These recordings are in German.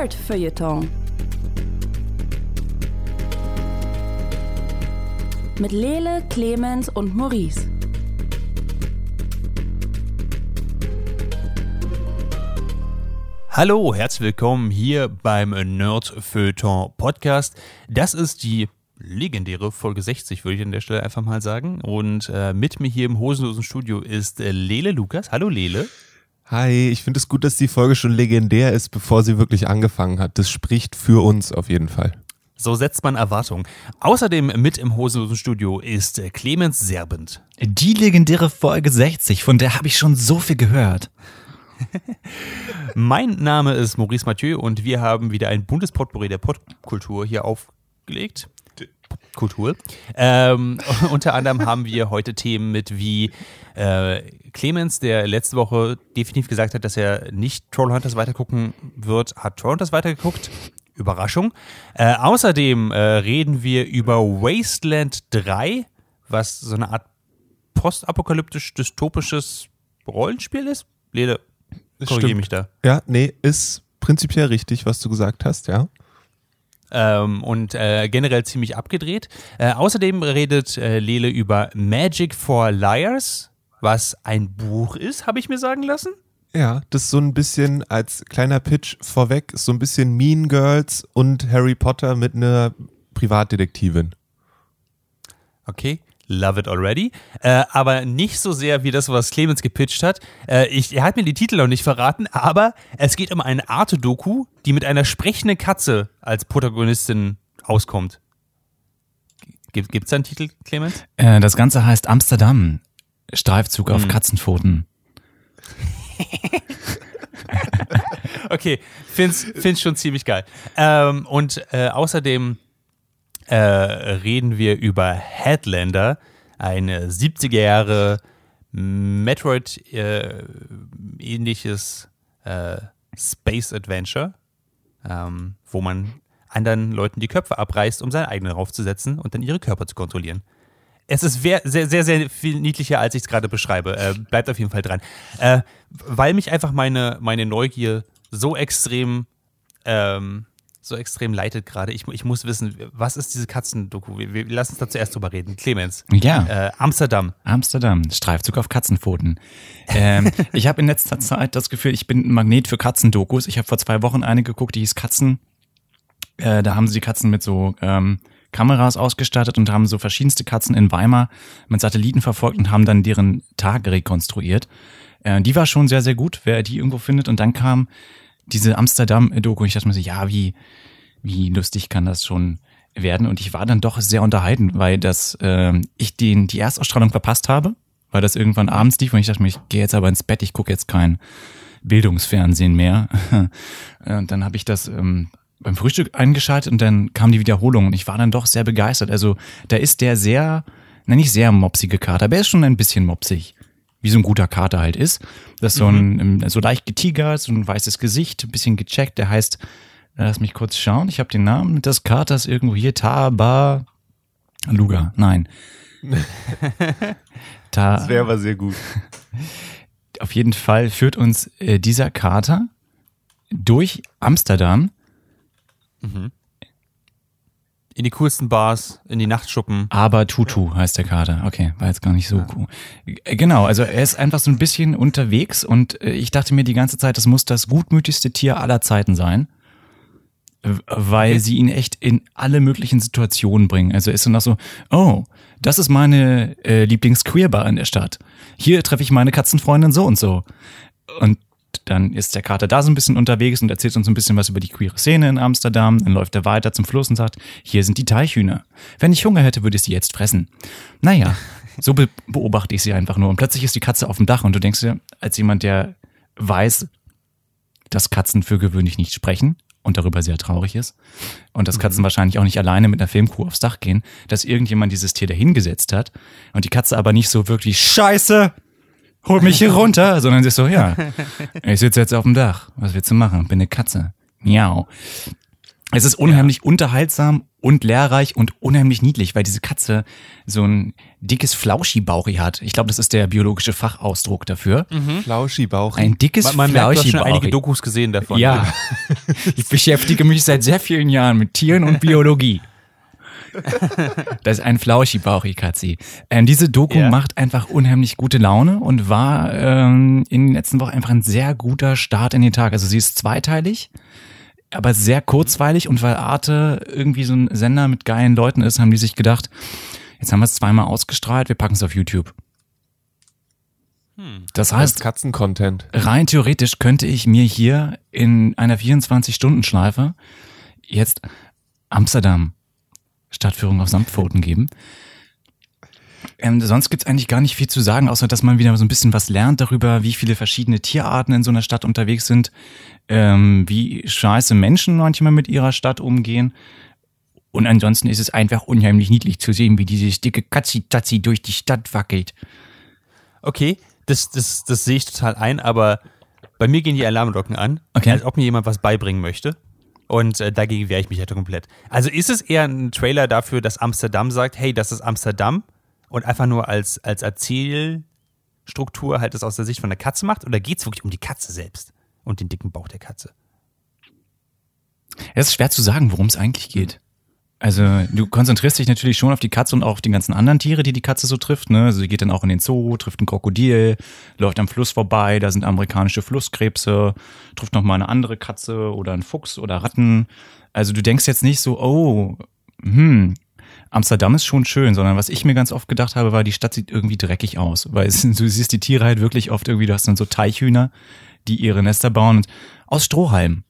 Nerd-Feuilleton. Mit Lele, Clemens und Maurice. Hallo, herzlich willkommen hier beim Nerd Feuilleton Podcast. Das ist die legendäre Folge 60, würde ich an der Stelle einfach mal sagen. Und äh, mit mir hier im hosenlosen Studio ist äh, Lele Lukas. Hallo Lele. Hi, ich finde es gut, dass die Folge schon legendär ist, bevor sie wirklich angefangen hat. Das spricht für uns auf jeden Fall. So setzt man Erwartungen. Außerdem mit im hosenlosen Studio ist Clemens Serbent. Die legendäre Folge 60, von der habe ich schon so viel gehört. mein Name ist Maurice Mathieu und wir haben wieder ein buntes Potpourri der Podkultur hier aufgelegt. Kultur. Ähm, unter anderem haben wir heute Themen mit wie äh, Clemens, der letzte Woche definitiv gesagt hat, dass er nicht Trollhunters weitergucken wird, hat Trollhunters weitergeguckt. Überraschung. Äh, außerdem äh, reden wir über Wasteland 3, was so eine Art postapokalyptisch-dystopisches Rollenspiel ist. Lede, korrigiere mich da. Ja, nee, ist prinzipiell richtig, was du gesagt hast, ja. Ähm, und äh, generell ziemlich abgedreht. Äh, außerdem redet äh, Lele über Magic for Liars, was ein Buch ist, habe ich mir sagen lassen. Ja, das ist so ein bisschen als kleiner Pitch vorweg, so ein bisschen Mean Girls und Harry Potter mit einer Privatdetektivin. Okay. Love it already. Äh, aber nicht so sehr wie das, was Clemens gepitcht hat. Äh, ich, er hat mir die Titel noch nicht verraten, aber es geht um eine Arte-Doku, die mit einer sprechenden Katze als Protagonistin auskommt. Gibt es da einen Titel, Clemens? Äh, das Ganze heißt Amsterdam. Streifzug auf hm. Katzenpfoten. okay, find's, find's schon ziemlich geil. Ähm, und äh, außerdem äh, reden wir über Headlander, ein 70er Jahre Metroid-ähnliches äh, äh, Space Adventure, ähm, wo man anderen Leuten die Köpfe abreißt, um seine eigenen raufzusetzen und dann ihre Körper zu kontrollieren. Es ist sehr, sehr, sehr, sehr viel niedlicher, als ich es gerade beschreibe. Äh, bleibt auf jeden Fall dran. Äh, weil mich einfach meine, meine Neugier so extrem ähm, so extrem leitet gerade. Ich, ich muss wissen, was ist diese Katzendoku? Wir, wir lassen uns da zuerst drüber reden. Clemens. Ja. Äh, Amsterdam. Amsterdam. Streifzug auf Katzenpfoten. ähm, ich habe in letzter Zeit das Gefühl, ich bin ein Magnet für Katzendokus. Ich habe vor zwei Wochen eine geguckt, die hieß Katzen. Äh, da haben sie die Katzen mit so ähm, Kameras ausgestattet und haben so verschiedenste Katzen in Weimar mit Satelliten verfolgt und haben dann deren Tag rekonstruiert. Äh, die war schon sehr, sehr gut, wer die irgendwo findet. Und dann kam diese Amsterdam-Doku. Ich dachte mir so, ja, wie, wie lustig kann das schon werden? Und ich war dann doch sehr unterhalten, weil das, äh, ich den, die Erstausstrahlung verpasst habe, weil das irgendwann abends lief und ich dachte mir, ich gehe jetzt aber ins Bett, ich gucke jetzt kein Bildungsfernsehen mehr. und dann habe ich das ähm, beim Frühstück eingeschaltet und dann kam die Wiederholung und ich war dann doch sehr begeistert. Also da ist der sehr, na nicht sehr mopsige Kater, aber er ist schon ein bisschen mopsig wie so ein guter Kater halt ist. Das ist so ein, mhm. so leicht getigert, so ein weißes Gesicht, ein bisschen gecheckt. Der heißt, lass mich kurz schauen, ich habe den Namen des Katers irgendwo hier, Taba Luga, nein. Ta das wäre aber sehr gut. Auf jeden Fall führt uns äh, dieser Kater durch Amsterdam. Mhm. In die coolsten Bars, in die Nachtschuppen. Aber Tutu heißt der Kater. Okay, war jetzt gar nicht so ja. cool. Äh, genau, also er ist einfach so ein bisschen unterwegs und äh, ich dachte mir die ganze Zeit, das muss das gutmütigste Tier aller Zeiten sein. Weil sie ihn echt in alle möglichen Situationen bringen. Also ist dann auch so, oh, das ist meine äh, Lieblings-Queerbar in der Stadt. Hier treffe ich meine Katzenfreundin so und so. Und dann ist der Kater da so ein bisschen unterwegs und erzählt uns ein bisschen was über die queere Szene in Amsterdam. Dann läuft er weiter zum Fluss und sagt, hier sind die Teichhühner. Wenn ich Hunger hätte, würde ich sie jetzt fressen. Naja, so be beobachte ich sie einfach nur. Und plötzlich ist die Katze auf dem Dach und du denkst dir, als jemand, der weiß, dass Katzen für gewöhnlich nicht sprechen und darüber sehr traurig ist und dass Katzen mhm. wahrscheinlich auch nicht alleine mit einer Filmcrew aufs Dach gehen, dass irgendjemand dieses Tier dahingesetzt hat und die Katze aber nicht so wirklich Scheiße, hol mich hier runter, sondern sie ist so, ja, ich sitze jetzt auf dem Dach. Was willst du machen? Bin eine Katze. Miau. Es ist unheimlich unterhaltsam und lehrreich und unheimlich niedlich, weil diese Katze so ein dickes Flauschi-Bauchi hat. Ich glaube, das ist der biologische Fachausdruck dafür. Flauschi-Bauch. Ein dickes Man, man merkt, du hast schon einige Flauschi-Bauchi. Dokus gesehen davon. Ja, ich beschäftige mich seit sehr vielen Jahren mit Tieren und Biologie. Das ist ein Flauschi-Bauchi-Katzi. Ähm, diese Doku Ja. macht einfach unheimlich gute Laune und war ähm, in den letzten Wochen einfach ein sehr guter Start in den Tag. Also sie ist zweiteilig, aber sehr kurzweilig und weil Arte irgendwie so ein Sender mit geilen Leuten ist, haben die sich gedacht, jetzt haben wir es zweimal ausgestrahlt, wir packen es auf YouTube. Das als heißt, Katzen-Content. rein theoretisch könnte ich mir hier in einer 24-Stunden-Schleife jetzt Amsterdam Stadtführung auf Samtpfoten geben. Ähm, sonst gibt's eigentlich gar nicht viel zu sagen, außer dass man wieder so ein bisschen was lernt darüber, wie viele verschiedene Tierarten in so einer Stadt unterwegs sind, ähm, wie scheiße Menschen manchmal mit ihrer Stadt umgehen. Und ansonsten ist es einfach unheimlich niedlich zu sehen, wie dieses dicke Katzi-Tatzi durch die Stadt wackelt. Okay, das, das, das sehe ich total ein, aber bei mir gehen die Alarmglocken an, Okay. als ob mir jemand was beibringen möchte. Und äh, dagegen wehre ich mich halt komplett. Also ist es eher ein Trailer dafür, dass Amsterdam sagt, hey, das ist Amsterdam und einfach nur als, als Erzählstruktur halt das aus der Sicht von der Katze macht? Oder geht es wirklich um die Katze selbst und den dicken Bauch der Katze? Es ist schwer zu sagen, worum es eigentlich geht. Also du konzentrierst dich natürlich schon auf die Katze und auch auf die ganzen anderen Tiere, die die Katze so trifft. Ne? Also sie geht dann auch in den Zoo, trifft ein Krokodil, läuft am Fluss vorbei, da sind amerikanische Flusskrebse, trifft noch mal eine andere Katze oder einen Fuchs oder Ratten. Also du denkst jetzt nicht so, oh, hm, Amsterdam ist schon schön, sondern was ich mir ganz oft gedacht habe, war, die Stadt sieht irgendwie dreckig aus. Weil es, du siehst die Tiere halt wirklich oft irgendwie, du hast dann so Teichhühner, die ihre Nester bauen und aus Strohhalm.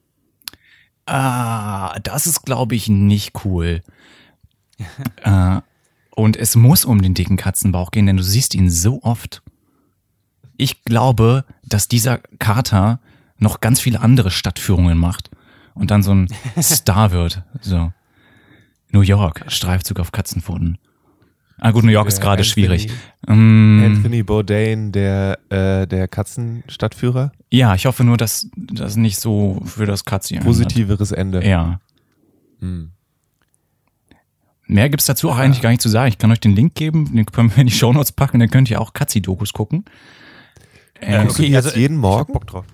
Ah, das ist, glaube ich, nicht cool. äh, und es muss um den dicken Katzenbauch gehen, denn du siehst ihn so oft. Ich glaube, dass dieser Kater noch ganz viele andere Stadtführungen macht und dann so ein Star wird. So. New York, Streifzug auf Katzenpfoten. Ah gut, New York ist Der gerade Anthony- schwierig. Mm, Anthony Bourdain, der, äh, der Katzenstadtführer. ja, ich hoffe nur, dass das nicht so für das Katzi ändert. Positiveres Ende. Ja. Hm. Mehr gibt's dazu auch eigentlich gar nicht zu sagen. Ich kann euch den Link geben, den können wir in die Shownotes packen, dann könnt ihr auch Katzi-Dokus gucken. Äh, Guckst du die jetzt jeden ich hab Morgen? Bock drauf.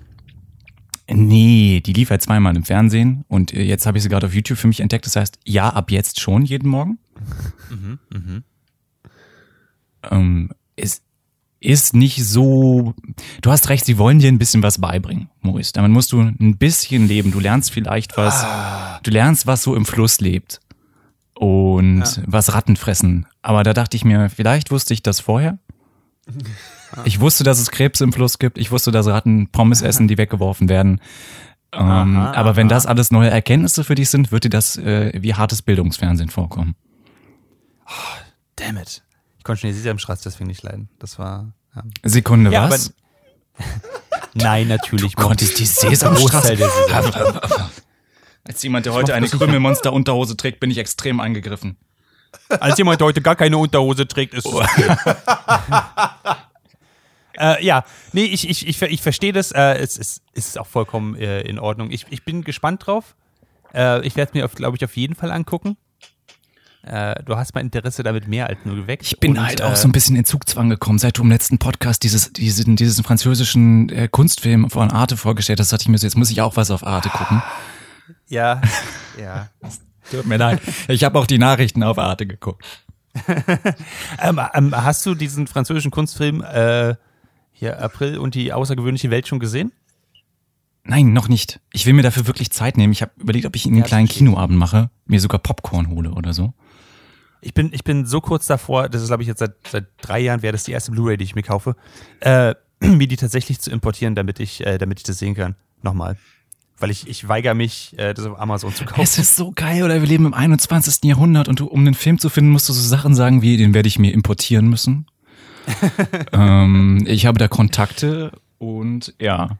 Nee, die lief halt zweimal im Fernsehen und äh, jetzt habe ich sie gerade auf YouTube für mich entdeckt. Das heißt, ja, ab jetzt schon jeden Morgen. Ähm, es ist nicht so. Du hast recht, sie wollen dir ein bisschen was beibringen, Maurice. Damit musst du ein bisschen leben. Du lernst vielleicht was. Du lernst, was so im Fluss lebt. Und was Ratten fressen. Aber da dachte ich mir, vielleicht wusste ich das vorher. Ich wusste, dass es Krebs im Fluss gibt. Ich wusste, dass Ratten Pommes essen, die weggeworfen werden. Ähm, Aha, aber wenn aha. das alles neue Erkenntnisse für dich sind, wird dir das äh, wie hartes Bildungsfernsehen vorkommen. Damn it. Ich konnte schon die Sesamstraße deswegen nicht leiden. Das war. Ja. Sekunde, Ja, was? Nein, natürlich. Du konntest die Sesamstraße. Als jemand, der heute eine Krümelmonster-Unterhose trägt, bin ich extrem angegriffen. Als jemand, der heute gar keine Unterhose trägt, ist okay. äh, ja, nee, ich, ich, ich, ich verstehe das. Äh, es, ist, es ist auch vollkommen äh, in Ordnung. Ich, ich bin gespannt drauf. Äh, ich werde es mir, glaube ich, auf jeden Fall angucken. Äh, du hast mein Interesse damit mehr als nur geweckt. Ich bin Und, halt äh, auch so ein bisschen in Zugzwang gekommen, seit du im letzten Podcast dieses, diesen, diesen französischen äh, Kunstfilm von Arte vorgestellt hast, dachte ich mir so, jetzt muss ich auch was auf Arte gucken. Ja, ja. Tut mir leid. Ich habe auch die Nachrichten auf Arte geguckt. ähm, ähm, hast du diesen französischen Kunstfilm äh, hier April und die außergewöhnliche Welt schon gesehen? Nein, noch nicht. Ich will mir dafür wirklich Zeit nehmen. Ich habe überlegt, ob ich einen Ja, kleinen. Kinoabend mache, mir sogar Popcorn hole oder so. Ich bin, ich bin so kurz davor, das ist glaube ich jetzt seit, seit drei Jahren, wäre das die erste Blu-ray, die ich mir kaufe, äh, mir die tatsächlich zu importieren, damit ich, äh, damit ich das sehen kann. Nochmal. Weil ich, ich weigere mich, äh, das auf Amazon zu kaufen. Es ist so geil, oder wir leben im 21. Jahrhundert und du, um den Film zu finden, musst du so Sachen sagen wie, den werde ich mir importieren müssen. ähm, ich habe da Kontakte und ja.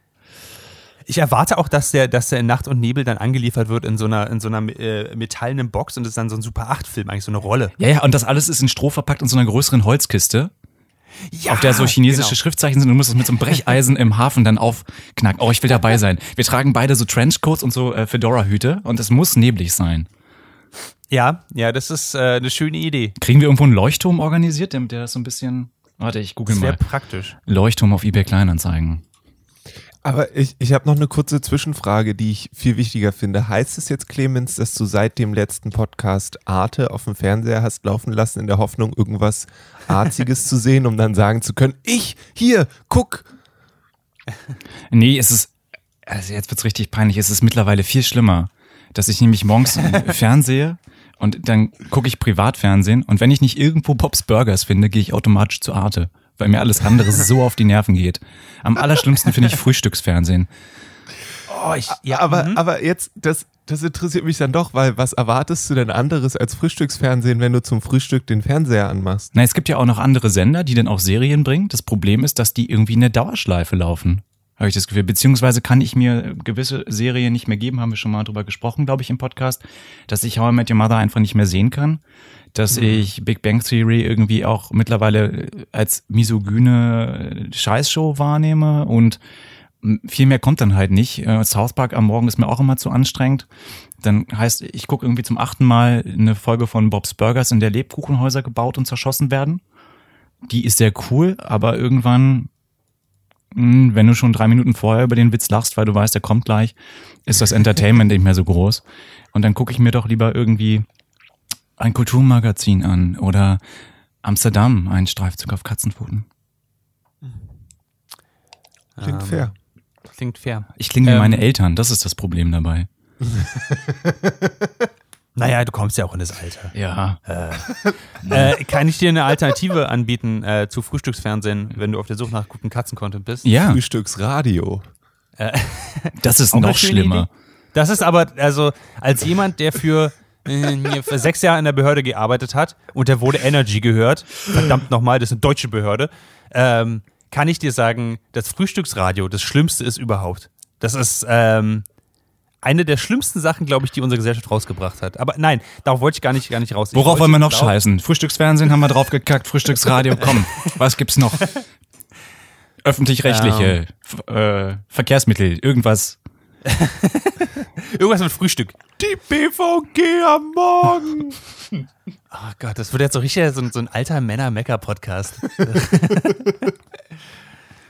Ich erwarte auch, dass der, dass der in Nacht und Nebel dann angeliefert wird in so einer, in so einer äh, metallenen Box und es ist dann so ein Super 8-Film, eigentlich so eine Rolle. Ja, ja, und das alles ist in Stroh verpackt in so einer größeren Holzkiste. Ja, auf der so chinesische genau. Schriftzeichen sind. Du musst es mit so einem Brecheisen im Hafen dann aufknacken. Oh, ich will dabei sein. Wir tragen beide so Trenchcoats und so äh, Fedora-Hüte und es muss neblig sein. Ja, ja, das ist äh, eine schöne Idee. Kriegen wir irgendwo einen Leuchtturm organisiert, der, der das so ein bisschen. Warte, ich google Das mal. praktisch. Leuchtturm auf eBay Kleinanzeigen. Aber ich, ich habe noch eine kurze Zwischenfrage, die ich viel wichtiger finde. Heißt es jetzt, Clemens, dass du seit dem letzten Podcast Arte auf dem Fernseher hast laufen lassen, in der Hoffnung, irgendwas Arziges zu sehen, um dann sagen zu können, ich, hier, guck. Nee, es ist. Also jetzt wird's richtig peinlich. Es ist mittlerweile viel schlimmer, dass ich nämlich morgens fernsehe und dann gucke ich Privatfernsehen und wenn ich nicht irgendwo Bob's Burgers finde, gehe ich automatisch zu Arte, weil mir alles andere so auf die Nerven geht. Am allerschlimmsten finde ich Frühstücksfernsehen. Oh, ich, ja, aber, mhm. aber jetzt, das, das interessiert mich dann doch, weil was erwartest du denn anderes als Frühstücksfernsehen, wenn du zum Frühstück den Fernseher anmachst? Na, es gibt ja auch noch andere Sender, die dann auch Serien bringen. Das Problem ist, dass die irgendwie in der Dauerschleife laufen. Habe ich das Gefühl. Beziehungsweise kann ich mir gewisse Serien nicht mehr geben, haben wir schon mal drüber gesprochen, glaube ich, im Podcast, dass ich How I Met Your Mother einfach nicht mehr sehen kann. Dass ich Big Bang Theory irgendwie auch mittlerweile als misogyne Scheißshow wahrnehme und viel mehr kommt dann halt nicht. Äh, South Park am Morgen ist mir auch immer zu anstrengend. Dann heißt, ich gucke irgendwie zum achten Mal eine Folge von Bob's Burgers, in der Lebkuchenhäuser gebaut und zerschossen werden. Die ist sehr cool, aber irgendwann, mh, wenn du schon drei Minuten vorher über den Witz lachst, weil du weißt, der kommt gleich, ist das Entertainment nicht mehr so groß. Und dann gucke ich mir doch lieber irgendwie ein Kulturmagazin an oder Amsterdam, ein Streifzug auf Katzenpfoten. Klingt Ähm, fair. Klingt fair. Ich klinge wie Ähm, meine Eltern, das ist das Problem dabei. Naja, du kommst ja auch in das Alter. Ja. Äh, kann ich dir eine Alternative anbieten äh, zu Frühstücksfernsehen, wenn du auf der Suche nach guten Katzencontent bist? Ja, Frühstücksradio. das ist noch schlimmer. Idee. Das ist aber, also als jemand, der für, äh, für sechs Jahre in der Behörde gearbeitet hat und der wurde Energy gehört, verdammt nochmal, das ist eine deutsche Behörde, ähm, kann ich dir sagen, das Frühstücksradio das Schlimmste ist überhaupt. Das ist ähm, eine der schlimmsten Sachen, glaube ich, die unsere Gesellschaft rausgebracht hat. Aber nein, darauf wollte ich gar nicht, gar nicht raus. Worauf wollen wir noch darauf- scheißen? Frühstücksfernsehen haben wir drauf gekackt, Frühstücksradio, komm. Was gibt's noch? Öffentlich-rechtliche F- äh, Verkehrsmittel, irgendwas. Irgendwas mit Frühstück. Die BVG am Morgen. Oh Gott, das wird jetzt so richtig so, ein- so ein alter Männer-Mecker-Podcast.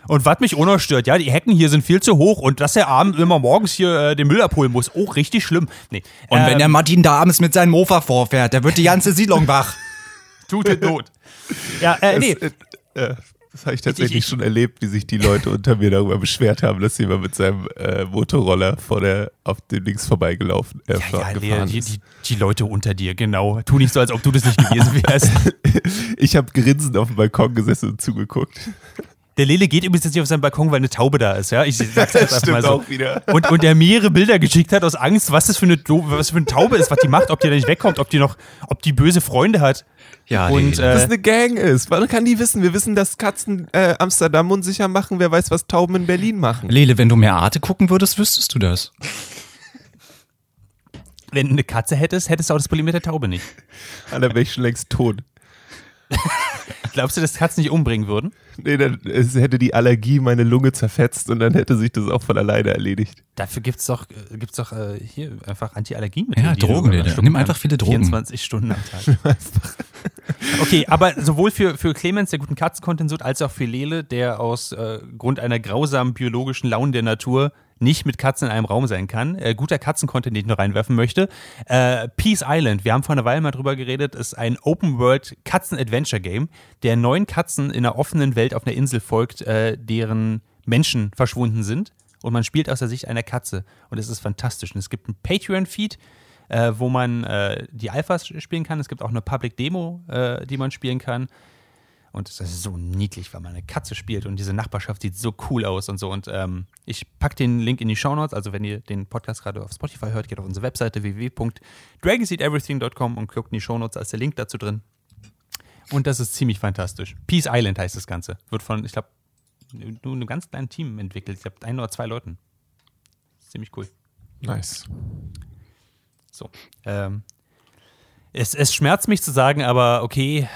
und was mich auch noch stört, ja, die Hecken hier sind viel zu hoch und dass er abends immer morgens hier äh, den Müll abholen muss, auch richtig schlimm. Nee. Und wenn der ähm, Martin da abends mit seinem Mofa vorfährt, der wird die ganze Siedlung wach. tut es Not. Ja, äh, nee. Das, äh, äh, das habe ich tatsächlich ich- schon erlebt, wie sich die Leute unter mir darüber beschwert haben, dass jemand mit seinem äh, Motorroller vor der, auf dem links vorbeigelaufen äh, Ja, ja, die, ist. die, die Leute unter dir, genau. Tu nicht so, als ob du das nicht gewesen wärst. Ich habe grinsend auf dem Balkon gesessen und zugeguckt. Der Lele geht übrigens jetzt nicht auf seinen Balkon, weil eine Taube da ist, ja. Ich sag's jetzt einfach mal so. auch wieder. Und, und der mehrere Bilder geschickt hat aus Angst, was das für eine, Do- was für eine Taube ist, was die macht, ob die da nicht wegkommt, ob die noch, ob die böse Freunde hat. Ja, Und, die- äh, Was eine Gang ist. Man kann die wissen. Wir wissen, dass Katzen äh, Amsterdam unsicher machen. Wer weiß, was Tauben in Berlin machen. Lele, wenn du mehr Arte gucken würdest, wüsstest du das. Wenn du eine Katze hättest, hättest du auch das Problem mit der Taube nicht. An der wäre ich schon längst tot. Glaubst du, dass Katzen nicht umbringen würden? Nee, dann es hätte die Allergie meine Lunge zerfetzt und dann hätte sich das auch von alleine erledigt. Dafür gibt's doch, äh, gibt's doch äh, hier einfach Anti-Allergien-Mittel. Ja, die Drogen, schlucken Nimm einfach viele Drogen. 24 Stunden am Tag. okay, aber sowohl für, für Clemens, der guten Katzencontent sucht, als auch für Lele, der aus äh, Grund einer grausamen biologischen Laune der Natur nicht mit Katzen in einem Raum sein kann. Äh, guter Katzencontent, den ich noch reinwerfen möchte. Äh, Peace Island, wir haben vor einer Weile mal drüber geredet, ist ein Open-World-Katzen-Adventure-Game, der neun Katzen in einer offenen Welt auf einer Insel folgt, äh, deren Menschen verschwunden sind. Und man spielt aus der Sicht einer Katze. Und es ist fantastisch. Und es gibt einen Patreon-Feed, äh, wo man äh, die Alphas spielen kann. Es gibt auch eine Public-Demo, äh, die man spielen kann. Und das ist so niedlich, weil man eine Katze spielt und diese Nachbarschaft sieht so cool aus und so. Und ähm, ich packe den Link in die Shownotes. Also, wenn ihr den Podcast gerade auf Spotify hört, geht auf unsere Webseite www.dragonseedeverything.com und guckt in die Shownotes, da ist der Link dazu drin. Und das ist ziemlich fantastisch. Peace Island heißt das Ganze. Wird von, ich glaube, nur einem ganz kleinen Team entwickelt. Ich glaube, ein oder zwei Leuten. Ziemlich cool. Nice. So. Ähm, es, es schmerzt mich zu sagen, aber okay,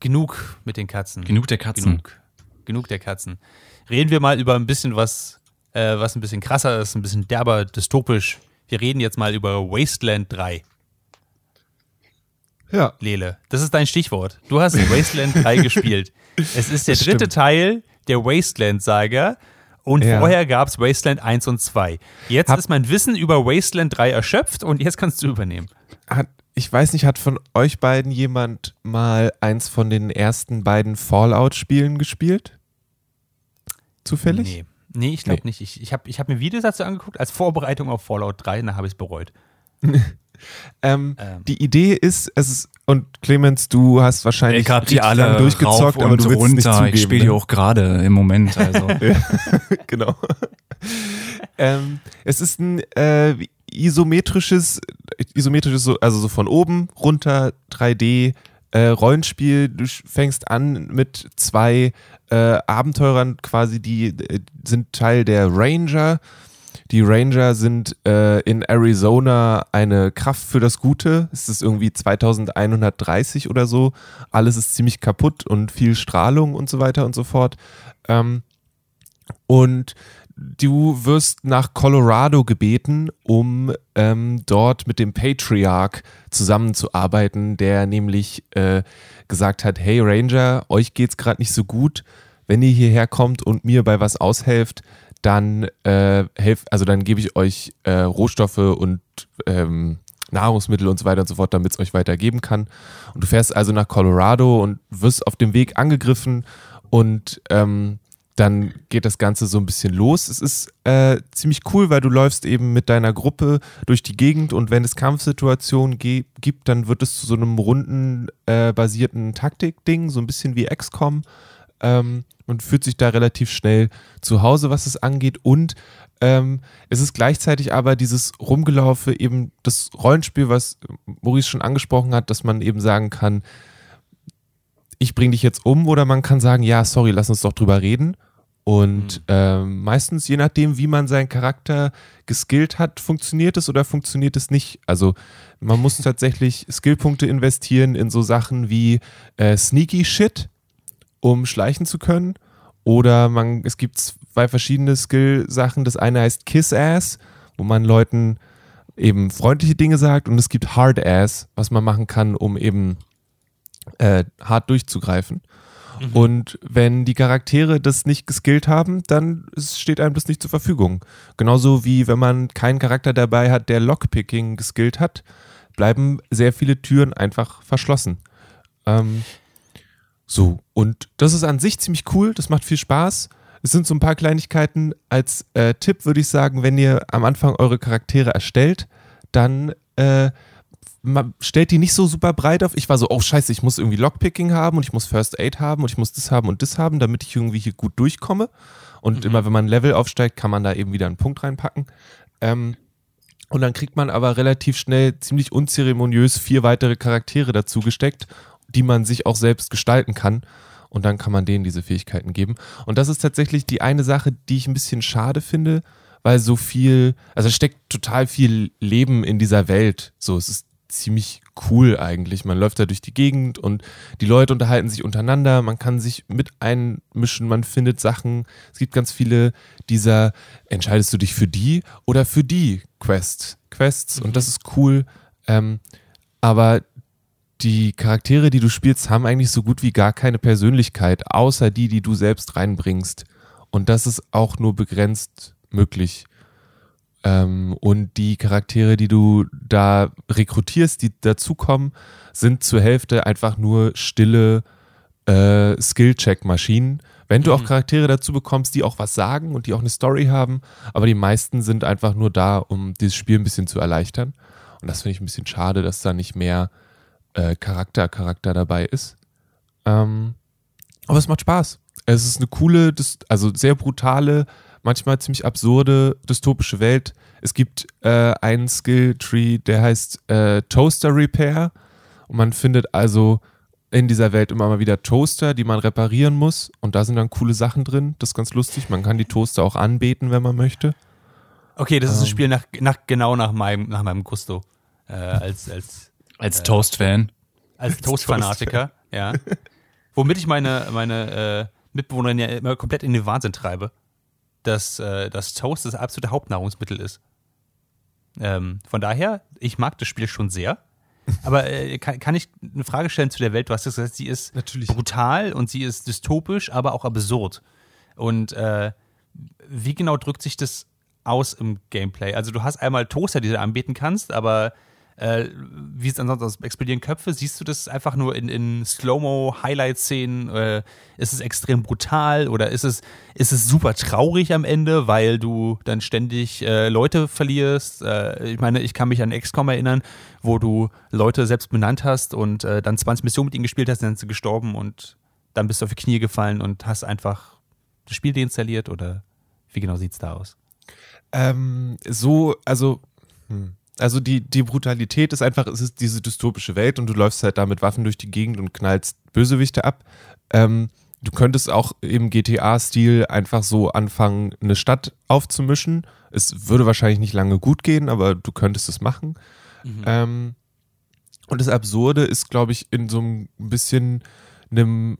genug mit den Katzen. Genug der Katzen. Genug. Genug der Katzen. Reden wir mal über ein bisschen was, äh, was ein bisschen krasser ist, ein bisschen derber, dystopisch. Wir reden jetzt mal über Wasteland 3. Ja. Lele, das ist dein Stichwort. Du hast Wasteland 3 gespielt. Es ist der Das dritte stimmt. Teil der Wasteland-Saga. Und Ja. vorher gab es Wasteland 1 und 2. Jetzt Hab- ist mein Wissen über Wasteland 3 erschöpft und jetzt kannst du übernehmen. Hat, ich weiß nicht, hat von euch beiden jemand mal eins von den ersten beiden Fallout-Spielen gespielt? Zufällig? Nee. Nee, ich glaube Nee. nicht. Ich, ich habe ich hab mir Videos dazu angeguckt als Vorbereitung auf Fallout 3, dann habe ich es bereut. Ähm, Ähm. Die Idee ist, es ist, und Clemens, du hast wahrscheinlich Ich hab die alle durchgezockt, aber und du willst es nicht runter. zugeben. ich spiele die ne? auch gerade im Moment. Also. genau. ähm, es ist ein äh, isometrisches, isometrisches, so- also so von oben runter 3D äh, Rollenspiel. Du fängst an mit zwei äh, Abenteurern quasi, die äh, sind Teil der Ranger. Die Ranger sind äh, in Arizona eine Kraft für das Gute. Es ist irgendwie 2130 oder so. Alles ist ziemlich kaputt und viel Strahlung und so weiter und so fort. Ähm, und du wirst nach Colorado gebeten, um ähm, dort mit dem Patriarch zusammenzuarbeiten, der nämlich äh, gesagt hat, hey Ranger, euch geht's gerade nicht so gut. Wenn ihr hierher kommt und mir bei was aushelft, dann äh, helft, also dann gebe ich euch äh, Rohstoffe und ähm, Nahrungsmittel und so weiter und so fort, damit es euch weitergeben kann. Und du fährst also nach Colorado und wirst auf dem Weg angegriffen und ähm, dann geht das Ganze so ein bisschen los. Es ist äh, ziemlich cool, weil du läufst eben mit deiner Gruppe durch die Gegend und wenn es Kampfsituationen gibt, dann wird es zu so einem runden äh, basierten Taktik-Ding, so ein bisschen wie XCOM. Ähm, man fühlt sich da relativ schnell zu Hause, was es angeht und ähm, es ist gleichzeitig aber dieses Rumgelaufe, eben das Rollenspiel, was Maurice schon angesprochen hat, dass man eben sagen kann, ich bringe dich jetzt um oder man kann sagen, ja, sorry, lass uns doch drüber reden. Und ähm, meistens, je nachdem, wie man seinen Charakter geskillt hat, funktioniert es oder funktioniert es nicht. Also man muss tatsächlich Skillpunkte investieren in so Sachen wie äh, Sneaky Shit, um schleichen zu können. Oder man, es gibt zwei verschiedene Skill-Sachen. Das eine heißt Kiss Ass, wo man Leuten eben freundliche Dinge sagt. Und es gibt Hard Ass, was man machen kann, um eben äh, hart durchzugreifen. Und wenn die Charaktere das nicht geskillt haben, dann steht einem das nicht zur Verfügung. Genauso wie wenn man keinen Charakter dabei hat, der Lockpicking geskillt hat, bleiben sehr viele Türen einfach verschlossen. Ähm, so, und das ist an sich ziemlich cool, das macht viel Spaß. Es sind so ein paar Kleinigkeiten. Als äh, Tipp würde ich sagen, wenn ihr am Anfang eure Charaktere erstellt, dann äh, man stellt die nicht so super breit auf. Ich war so, oh scheiße, ich muss irgendwie Lockpicking haben und ich muss First Aid haben und ich muss das haben und das haben, damit ich irgendwie hier gut durchkomme. Und immer wenn man ein Level aufsteigt, kann man da eben wieder einen Punkt reinpacken. Ähm, und dann kriegt man aber relativ schnell ziemlich unzeremoniös vier weitere Charaktere dazu gesteckt, die man sich auch selbst gestalten kann. Und dann kann man denen diese Fähigkeiten geben. Und das ist tatsächlich die eine Sache, die ich ein bisschen schade finde, weil so viel, also es steckt total viel Leben in dieser Welt. So, es ist ziemlich cool eigentlich. Man läuft da durch die Gegend und die Leute unterhalten sich untereinander, man kann sich mit einmischen, man findet Sachen. Es gibt ganz viele dieser, entscheidest du dich für die oder für die Quest, Quests und das ist cool. Ähm, aber die Charaktere, die du spielst, haben eigentlich so gut wie gar keine Persönlichkeit, außer die, die du selbst reinbringst. Und das ist auch nur begrenzt möglich. Ähm, und die Charaktere, die du da rekrutierst, die dazukommen, sind zur Hälfte einfach nur stille äh, Skill-Check-Maschinen. Wenn du auch Charaktere dazu bekommst, die auch was sagen und die auch eine Story haben, aber die meisten sind einfach nur da, um dieses Spiel ein bisschen zu erleichtern. Und das finde ich ein bisschen schade, dass da nicht mehr äh, Charakter, Charakter dabei ist. Ähm, aber es macht Spaß. Es ist eine coole, also sehr brutale, manchmal ziemlich absurde, dystopische Welt. Es gibt äh, einen Skill-Tree, der heißt äh, Toaster Repair. Und man findet also in dieser Welt immer mal wieder Toaster, die man reparieren muss. Und da sind dann coole Sachen drin. Das ist ganz lustig. Man kann die Toaster auch anbeten, wenn man möchte. Okay, das ist ein Ähm. Spiel nach, nach, genau nach meinem, nach meinem Gusto. Äh, als als, Als Toast-Fan. als Toast-Fanatiker, ja. womit ich meine, meine äh, Mitbewohnerin ja immer komplett in den Wahnsinn treibe, dass, äh, dass Toast das absolute Hauptnahrungsmittel ist. Ähm, von daher, ich mag das Spiel schon sehr. Aber äh, kann, kann ich eine Frage stellen zu der Welt? Du hast gesagt, sie ist Natürlich. brutal und sie ist dystopisch, aber auch absurd. Und äh, wie genau drückt sich das aus im Gameplay? Also du hast einmal Toaster, die du anbieten kannst, aber äh, wie es ansonsten aus? Explodieren Köpfe? Siehst du das einfach nur in, in Slow-Mo-Highlight-Szenen? Äh, ist es extrem brutal oder ist es, ist es super traurig am Ende, weil du dann ständig äh, Leute verlierst? Äh, ich meine, ich kann mich an XCOM erinnern, wo du Leute selbst benannt hast und äh, dann 20 Missionen mit ihnen gespielt hast, dann sind sie gestorben und dann bist du auf die Knie gefallen und hast einfach das Spiel deinstalliert oder wie genau sieht es da aus? Ähm, so, also, hm. Also die, die Brutalität ist einfach, es ist diese dystopische Welt und du läufst halt da mit Waffen durch die Gegend und knallst Bösewichte ab. Ähm, du könntest auch im GTA-Stil einfach so anfangen, eine Stadt aufzumischen. Es würde wahrscheinlich nicht lange gut gehen, aber du könntest es machen. Ähm, und das Absurde ist, glaube ich, in so ein bisschen einem,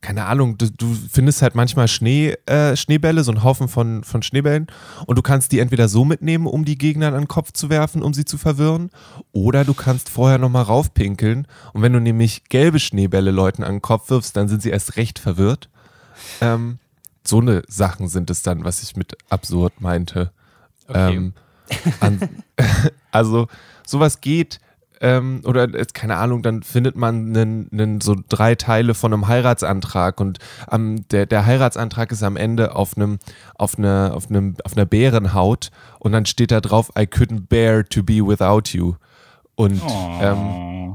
keine Ahnung, du, du findest halt manchmal Schnee, äh, Schneebälle, so einen Haufen von, von Schneebällen und du kannst die entweder so mitnehmen, um die Gegner an den Kopf zu werfen, um sie zu verwirren, oder du kannst vorher nochmal raufpinkeln und wenn du nämlich gelbe Schneebälle Leuten an den Kopf wirfst, dann sind sie erst recht verwirrt. Ähm, so eine Sachen sind es dann, was ich mit absurd meinte. Okay. Ähm, an, also sowas geht ähm, oder äh, keine Ahnung, dann findet man nen, nen so drei Teile von einem Heiratsantrag und ähm, der, der Heiratsantrag ist am Ende auf einem auf einer auf einem auf einer Bärenhaut und dann steht da drauf I couldn't bear to be without you und ähm,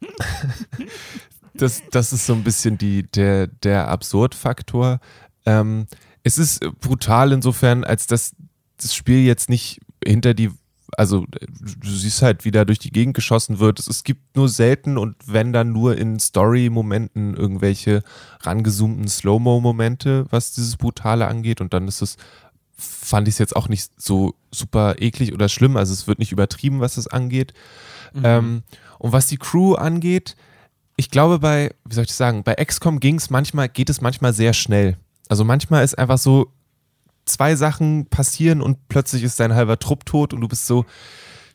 das, das ist so ein bisschen die, der, der Absurdfaktor. Ähm, es ist brutal insofern, als dass das Spiel jetzt nicht hinter die, also du siehst halt, wie da durch die Gegend geschossen wird. Es, gibt nur selten und wenn dann nur in Story-Momenten irgendwelche rangezoomten Slow-Mo-Momente, was dieses Brutale angeht. Und dann ist es, fand ich es jetzt auch nicht so super eklig oder schlimm. Also es wird nicht übertrieben, was das angeht. Ähm, und was die Crew angeht, ich glaube bei, wie soll ich das sagen, bei XCOM ging es manchmal, geht es manchmal sehr schnell. Also manchmal ist einfach so, zwei Sachen passieren und plötzlich ist dein halber Trupp tot und du bist so,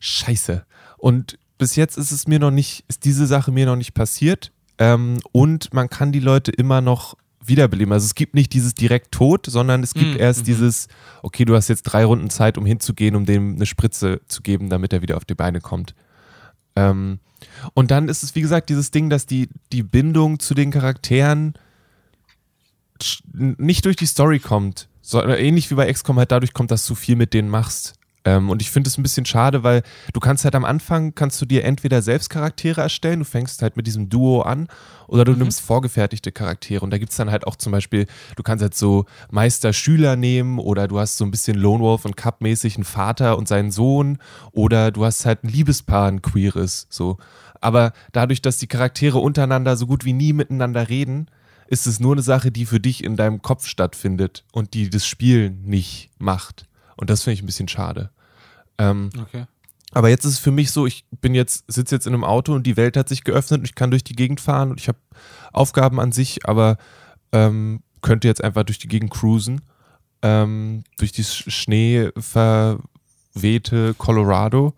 scheiße. Und bis jetzt ist es mir noch nicht, ist diese Sache mir noch nicht passiert. Ähm, und man kann die Leute immer noch wiederbeleben. Also es gibt nicht dieses direkt tot, sondern es gibt Mhm, erst dieses, okay, du hast jetzt drei Runden Zeit, um hinzugehen, um dem eine Spritze zu geben, damit er wieder auf die Beine kommt. Ähm, und dann ist es, wie gesagt, dieses Ding, dass die, die Bindung zu den Charakteren nicht durch die Story kommt, sondern ähnlich wie bei XCOM halt dadurch kommt, dass du viel mit denen machst. Ähm, und ich finde es ein bisschen schade, weil du kannst halt am Anfang, kannst du dir entweder selbst Charaktere erstellen, du fängst halt mit diesem Duo an, oder du nimmst vorgefertigte Charaktere. Und da gibt es dann halt auch zum Beispiel, du kannst halt so Meister-Schüler nehmen oder du hast so ein bisschen Lone Wolf und Cup-mäßig einen Vater und seinen Sohn oder du hast halt ein Liebespaar, ein queeres, so. Aber dadurch, dass die Charaktere untereinander so gut wie nie miteinander reden, ist es nur eine Sache, die für dich in deinem Kopf stattfindet und die das Spiel nicht macht. Und das finde ich ein bisschen schade. Ähm, Okay. aber jetzt ist es für mich so, ich bin jetzt, sitze jetzt in einem Auto und die Welt hat sich geöffnet und ich kann durch die Gegend fahren und ich habe Aufgaben an sich, aber ähm, könnte jetzt einfach durch die Gegend cruisen. Ähm, durch die Schnee verwehte Colorado.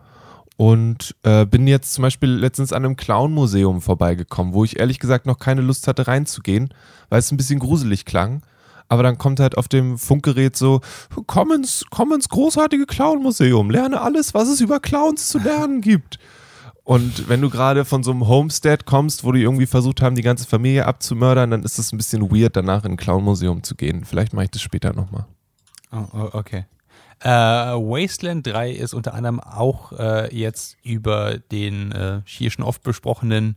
Und äh, bin jetzt zum Beispiel letztens an einem Clown-Museum vorbeigekommen, wo ich ehrlich gesagt noch keine Lust hatte reinzugehen, weil es ein bisschen gruselig klang. Aber dann kommt halt auf dem Funkgerät so, komm ins, komm ins großartige Clown-Museum, lerne alles, was es über Clowns zu lernen gibt. Und wenn du gerade von so einem Homestead kommst, wo die irgendwie versucht haben, die ganze Familie abzumördern, dann ist es ein bisschen weird, danach in ein Clown-Museum zu gehen. Vielleicht mache ich das später nochmal. Oh, oh, okay. Äh, Wasteland 3 ist unter anderem auch äh, jetzt über den äh, hier schon oft besprochenen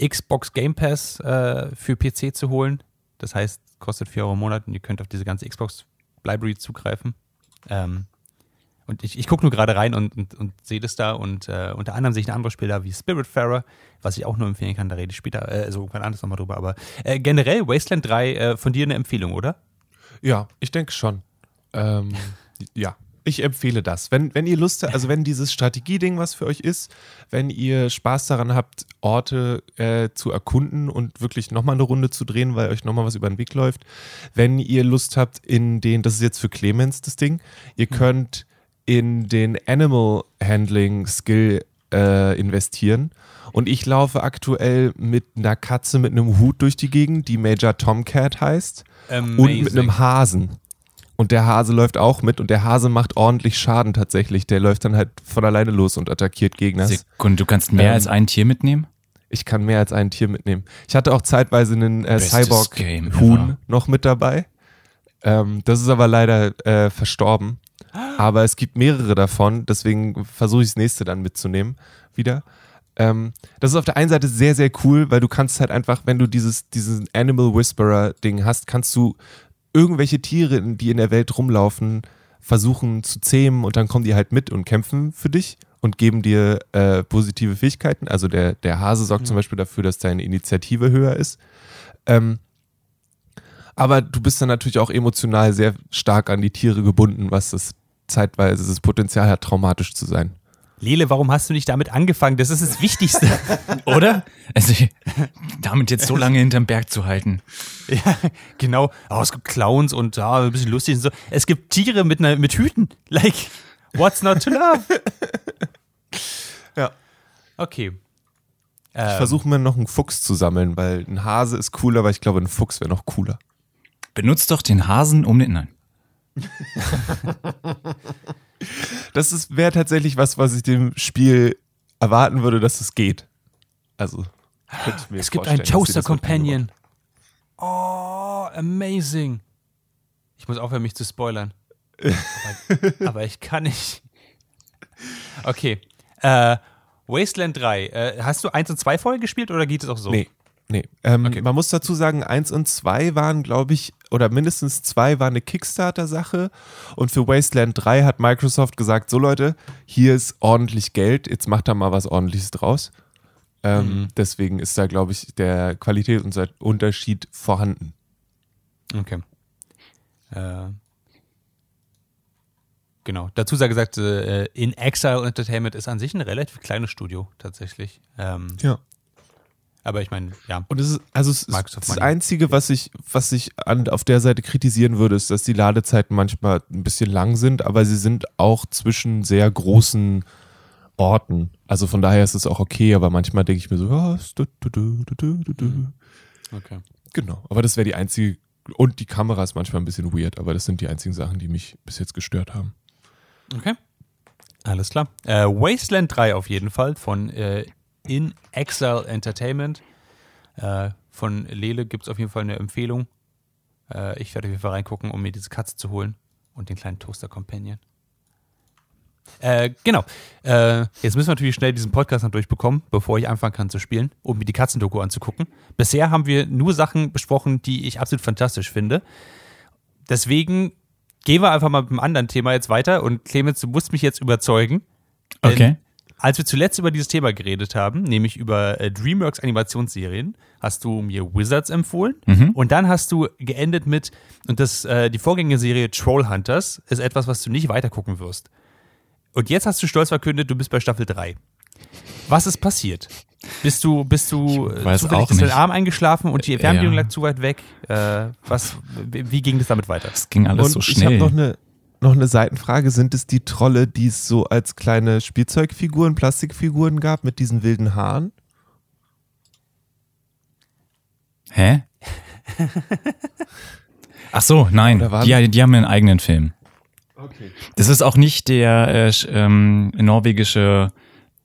Xbox Game Pass äh, für PC zu holen. Das heißt, kostet 4 Euro im Monat und ihr könnt auf diese ganze Xbox Library zugreifen. Ähm, und ich, ich gucke nur gerade rein und, und, und sehe das da und äh, unter anderem sehe ich ein anderes Spiel da wie Spiritfarer, was ich auch nur empfehlen kann, da rede ich später, äh, also irgendwann anders nochmal drüber, aber äh, generell Wasteland 3 äh, von dir eine Empfehlung, oder? Ja, ich denke schon. Ähm, ja. ich empfehle das. Wenn, wenn ihr Lust habt, also wenn dieses Strategieding was für euch ist, wenn ihr Spaß daran habt, Orte äh, zu erkunden und wirklich nochmal eine Runde zu drehen, weil euch nochmal was über den Weg läuft, wenn ihr Lust habt in den, das ist jetzt für Clemens das Ding, ihr könnt in den Animal Handling Skill äh, investieren. Und ich laufe aktuell mit einer Katze mit einem Hut durch die Gegend, die Major Tomcat heißt. Und mit einem Hasen. Und der Hase läuft auch mit und der Hase macht ordentlich Schaden tatsächlich. Der läuft dann halt von alleine los und attackiert Gegner. Sekunde, du kannst mehr Ähm, als ein Tier mitnehmen? Ich kann mehr als ein Tier mitnehmen. Ich hatte auch zeitweise einen äh, Cyborg-Huhn noch mit dabei. Ähm, das ist aber leider äh, verstorben. Aber es gibt mehrere davon, deswegen versuche ich das nächste dann mitzunehmen wieder. Ähm, das ist auf der einen Seite sehr, sehr cool, weil du kannst halt einfach, wenn du dieses, dieses Animal Whisperer-Ding hast, kannst du irgendwelche Tiere, die in der Welt rumlaufen, versuchen zu zähmen und dann kommen die halt mit und kämpfen für dich und geben dir äh, positive Fähigkeiten. Also der, der Hase sorgt zum Beispiel dafür, dass deine Initiative höher ist. Ähm, aber du bist dann natürlich auch emotional sehr stark an die Tiere gebunden, was das zeitweise das Potenzial hat, traumatisch zu sein. Lele, warum hast du nicht damit angefangen? Das ist das Wichtigste. Oder? Also, damit jetzt so lange hinterm Berg zu halten. ja, genau. Oh, es gibt Clowns und ja, ein bisschen lustig und so. Es gibt Tiere mit, einer, mit Hüten. Like, what's not to love? Ja. Okay. Ich Ähm, versuche mir noch einen Fuchs zu sammeln, weil ein Hase ist cooler, aber ich glaube, ein Fuchs wäre noch cooler. Benutzt doch den Hasen um den. Nein. Das wäre tatsächlich was, was ich dem Spiel erwarten würde, dass es geht. Also, könnte ich mir Es gibt einen Toaster Companion. Oh, amazing. Ich muss aufhören, mich zu spoilern. aber, aber ich kann nicht. Okay. Äh, Wasteland 3. Äh, hast du 1 und 2 vorher gespielt oder geht es auch so? Nee, nee. Ähm, Okay. Man muss dazu sagen, eins und zwei waren, glaube ich, oder mindestens zwei waren eine Kickstarter-Sache. Und für Wasteland 3 hat Microsoft gesagt: So, Leute, hier ist ordentlich Geld, jetzt macht da mal was ordentliches draus. Ähm, Mhm. Deswegen ist da, glaube ich, der Qualitätsunterschied vorhanden. Okay. Äh, genau. Dazu sei gesagt, äh, In Exile Entertainment ist an sich ein relativ kleines Studio, tatsächlich. Ähm, Ja. Aber ich meine, ja. Und es ist, also es ist das. Einzige, was ich, was ich an, auf der Seite kritisieren würde, ist, dass die Ladezeiten manchmal ein bisschen lang sind, aber sie sind auch zwischen sehr großen Orten. Also von daher ist es auch okay, aber manchmal denke ich mir so, ja. Okay. genau. Aber das wäre die einzige, und die Kamera ist manchmal ein bisschen weird, aber das sind die einzigen Sachen, die mich bis jetzt gestört haben. Okay. Alles klar. Äh, Wasteland 3 auf jeden Fall von äh, In Exile Entertainment. Äh, von Lele gibt es auf jeden Fall eine Empfehlung. Äh, ich werde auf jeden Fall reingucken, um mir diese Katze zu holen und den kleinen Toaster Companion. Äh, genau. Äh, jetzt müssen wir natürlich schnell diesen Podcast noch durchbekommen, bevor ich anfangen kann zu spielen, um mir die Katzendoku anzugucken. Bisher haben wir nur Sachen besprochen, die ich absolut fantastisch finde. Deswegen gehen wir einfach mal mit einem anderen Thema jetzt weiter und Clemens, du musst mich jetzt überzeugen. Okay. Als wir zuletzt über dieses Thema geredet haben, nämlich über äh, DreamWorks Animationsserien, hast du mir Wizards empfohlen Mhm. und dann hast du geendet mit, und das, äh, die Vorgängerserie Trollhunters ist etwas, was du nicht weitergucken wirst. Und jetzt hast du stolz verkündet, du bist bei Staffel 3. Was ist passiert? Bist du, bist du äh, zufällig auch ist dein. Arm eingeschlafen und die Fernbedienung Ja. lag zu weit weg? Äh, was, wie wie ging das damit weiter? Es ging alles und so ich habe schnell. noch eine, noch eine Seitenfrage. Sind es die Trolle, die es so als kleine Spielzeugfiguren, Plastikfiguren gab mit diesen wilden Haaren? Hä? Ach so, nein. Die, die haben einen eigenen Film. Okay. Das ist auch nicht der äh, ähm, norwegische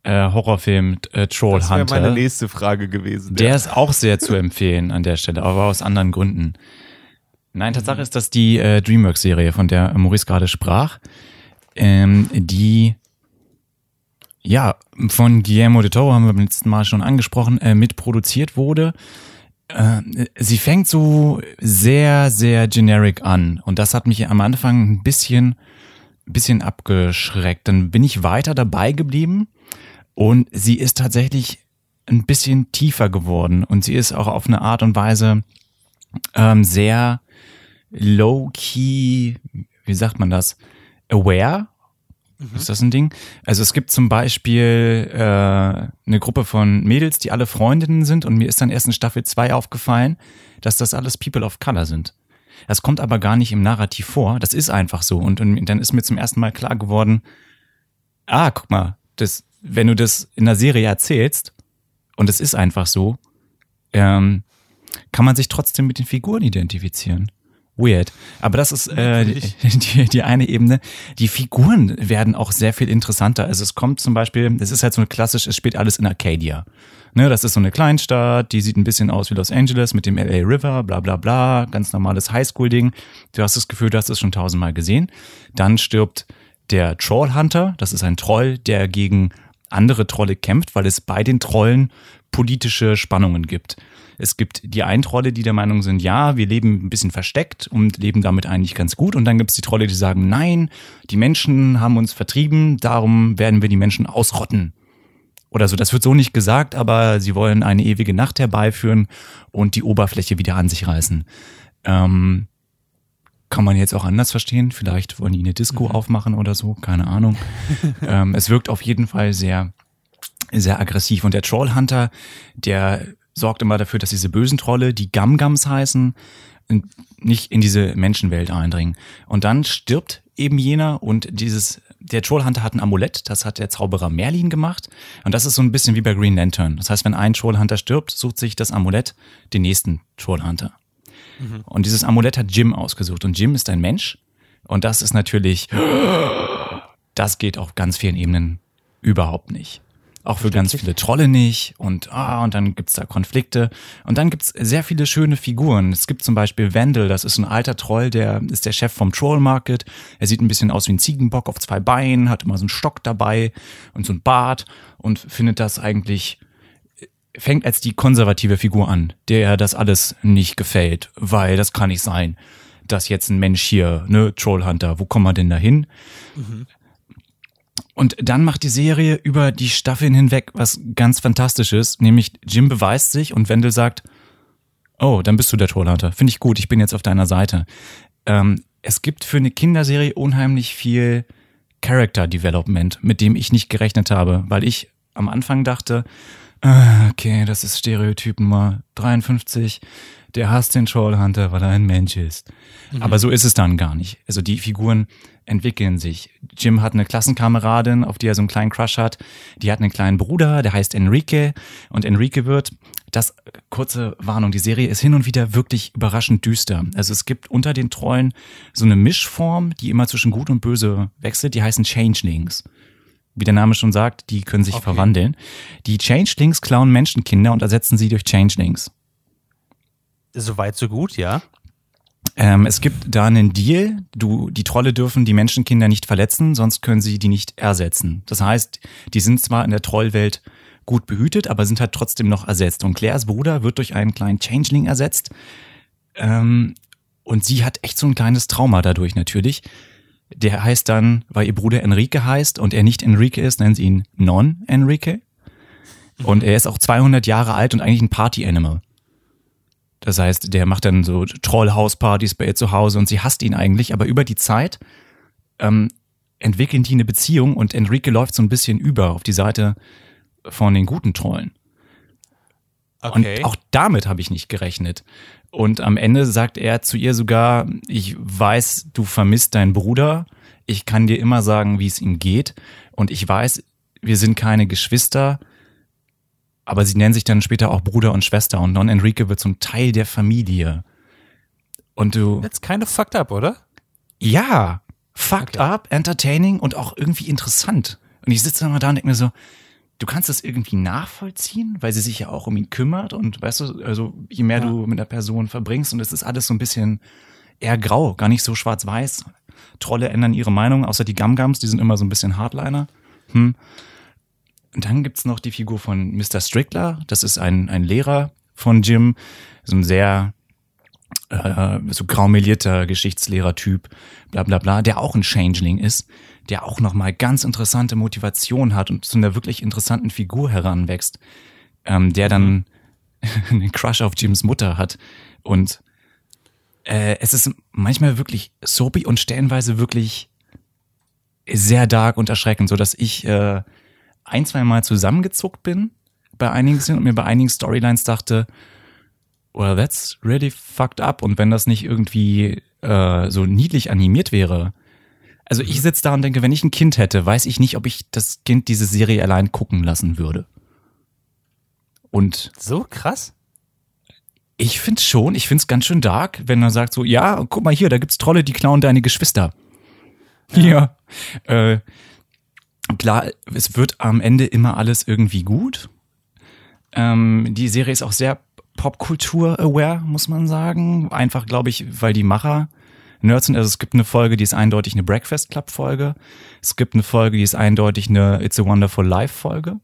äh, Horrorfilm äh, Troll Das wäre meine Hunter. nächste Frage gewesen. Der ist auch sehr zu empfehlen an der Stelle, aber aus anderen Gründen. Nein, Tatsache ist, dass die äh, DreamWorks-Serie, von der Maurice gerade sprach, ähm, die ja von Guillermo de Toro haben wir beim letzten Mal schon angesprochen, äh, mitproduziert wurde. Äh, sie fängt so sehr, sehr generic an und das hat mich am Anfang ein bisschen, bisschen abgeschreckt. Dann bin ich weiter dabei geblieben und sie ist tatsächlich ein bisschen tiefer geworden und sie ist auch auf eine Art und Weise ähm, sehr low-key, wie sagt man das, Aware. Ist das ein Ding? Also es gibt zum Beispiel äh, eine Gruppe von Mädels, die alle Freundinnen sind und mir ist dann erst in Staffel 2 aufgefallen, dass das alles People of Color sind. Das kommt aber gar nicht im Narrativ vor. Das ist einfach so. Und, und dann ist mir zum ersten Mal klar geworden, ah, guck mal, das, wenn du das in der Serie erzählst, und es ist einfach so, ähm, kann man sich trotzdem mit den Figuren identifizieren. Weird. Aber das ist äh, die, die eine Ebene. Die Figuren werden auch sehr viel interessanter. Also es kommt zum Beispiel, es ist halt so eine klassisch, es spielt alles in Arcadia. Ne, das ist so eine Kleinstadt, die sieht ein bisschen aus wie Los Angeles mit dem LA River, bla bla bla, ganz normales Highschool-Ding. Du hast das Gefühl, du hast es schon tausendmal gesehen. Dann stirbt der Trollhunter, das ist ein Troll, der gegen andere Trolle kämpft, weil es bei den Trollen politische Spannungen gibt. Es gibt die einen Trolle, die der Meinung sind, ja, wir leben ein bisschen versteckt und leben damit eigentlich ganz gut. Und dann gibt es die Trolle, die sagen, nein, die Menschen haben uns vertrieben, darum werden wir die Menschen ausrotten. Oder so, das wird so nicht gesagt, aber sie wollen eine ewige Nacht herbeiführen und die Oberfläche wieder an sich reißen. Ähm, kann man jetzt auch anders verstehen. Vielleicht wollen die eine Disco mhm. aufmachen oder so, keine Ahnung. ähm, es wirkt auf jeden Fall sehr, sehr aggressiv. Und der Trollhunter, der sorgt immer dafür, dass diese bösen Trolle, die Gamgams heißen, nicht in diese Menschenwelt eindringen. Und dann stirbt eben jener und dieses, der Trollhunter hat ein Amulett, das hat der Zauberer Merlin gemacht. Und das ist so ein bisschen wie bei Green Lantern. Das heißt, wenn ein Trollhunter stirbt, sucht sich das Amulett den nächsten Trollhunter. Mhm. Und dieses Amulett hat Jim ausgesucht. Und Jim ist ein Mensch. Und das ist natürlich, das geht auf ganz vielen Ebenen überhaupt nicht. Auch für ganz viele Trolle nicht und ah, und dann gibt's da Konflikte. Und dann gibt's sehr viele schöne Figuren. Es gibt zum Beispiel Wendel, das ist ein alter Troll, der ist der Chef vom Troll Market. Er sieht ein bisschen aus wie ein Ziegenbock auf zwei Beinen, hat immer so einen Stock dabei und so ein Bart und findet das eigentlich fängt als die konservative Figur an, der das alles nicht gefällt, weil das kann nicht sein, dass jetzt ein Mensch hier, ne, Trollhunter, wo kommen wir denn da hin? Mhm. Und dann macht die Serie über die Staffeln hinweg was ganz Fantastisches, nämlich Jim beweist sich und Wendell sagt, oh, dann bist du der Trollhunter. Finde ich gut, ich bin jetzt auf deiner Seite. Ähm, es gibt für eine Kinderserie unheimlich viel Character Development, mit dem ich nicht gerechnet habe, weil ich am Anfang dachte, Ah, okay, das ist Stereotyp Nummer 53. Der hasst den Trollhunter, weil er ein Mensch ist. Mhm. Aber so ist es dann gar nicht. Also die Figuren entwickeln sich. Jim hat eine Klassenkameradin, auf die er so einen kleinen Crush hat. Die hat einen kleinen Bruder, der heißt Enrique. Und Enrique wird, das kurze Warnung, die Serie ist hin und wieder wirklich überraschend düster. Also es gibt unter den Trollen so eine Mischform, die immer zwischen Gut und Böse wechselt, die heißen Changelings wie der Name schon sagt, die können sich okay. verwandeln. Die Changelings klauen Menschenkinder und ersetzen sie durch Changelings. Soweit so gut, ja. Ähm, es gibt da einen Deal. Du, die Trolle dürfen die Menschenkinder nicht verletzen, sonst können sie die nicht ersetzen. Das heißt, die sind zwar in der Trollwelt gut behütet, aber sind halt trotzdem noch ersetzt. Und Claires Bruder wird durch einen kleinen Changeling ersetzt. Ähm, und sie hat echt so ein kleines Trauma dadurch natürlich. Der heißt dann, weil ihr Bruder Enrique heißt und er nicht Enrique ist, nennen sie ihn Non-Enrique. Und er ist auch 200 Jahre alt und eigentlich ein Party-Animal. Das heißt, der macht dann so Troll-House-Partys bei ihr zu Hause und sie hasst ihn eigentlich, aber über die Zeit ähm, entwickeln die eine Beziehung und Enrique läuft so ein bisschen über auf die Seite von den guten Trollen. Okay. Und auch damit habe ich nicht gerechnet. Und am Ende sagt er zu ihr sogar, ich weiß, du vermisst deinen Bruder. Ich kann dir immer sagen, wie es ihm geht. Und ich weiß, wir sind keine Geschwister. Aber sie nennen sich dann später auch Bruder und Schwester. Und Don Enrique wird zum Teil der Familie. Und du. Kind of fucked up, oder? Ja. Fucked okay. up, entertaining und auch irgendwie interessant. Und ich sitze mal da und denke mir so, du kannst das irgendwie nachvollziehen, weil sie sich ja auch um ihn kümmert und weißt du, also je mehr ja. du mit der Person verbringst und es ist alles so ein bisschen eher grau, gar nicht so schwarz-weiß. Trolle ändern ihre Meinung, außer die Gamgams, die sind immer so ein bisschen Hardliner. Hm. Und dann gibt's noch die Figur von Mr. Strickler, das ist ein, ein Lehrer von Jim, so ein sehr äh, so graumelierter Geschichtslehrer-Typ, bla bla bla, der auch ein Changeling ist der auch nochmal ganz interessante Motivation hat und zu einer wirklich interessanten Figur heranwächst, ähm, der dann einen Crush auf Jims Mutter hat. Und äh, es ist manchmal wirklich soapy und stellenweise wirklich sehr dark und erschreckend, so dass ich äh, ein, zwei Mal zusammengezuckt bin bei einigen Szenen und mir bei einigen Storylines dachte, well, that's really fucked up. Und wenn das nicht irgendwie äh, so niedlich animiert wäre, also ich sitze da und denke, wenn ich ein Kind hätte, weiß ich nicht, ob ich das Kind diese Serie allein gucken lassen würde. Und So krass. ich find's schon, ich find's ganz schön dark, wenn er sagt so, ja, guck mal hier, da gibt's Trolle, die klauen deine Geschwister. Ja. Äh, klar, es wird am Ende immer alles irgendwie gut. Ähm, die Serie ist auch sehr Popkultur-aware, muss man sagen. Einfach, glaube ich, weil die Macher Nerds sind. Also es gibt eine Folge, die ist eindeutig eine Breakfast Club-Folge. Es gibt eine Folge, die ist eindeutig eine It's a Wonderful Life-Folge.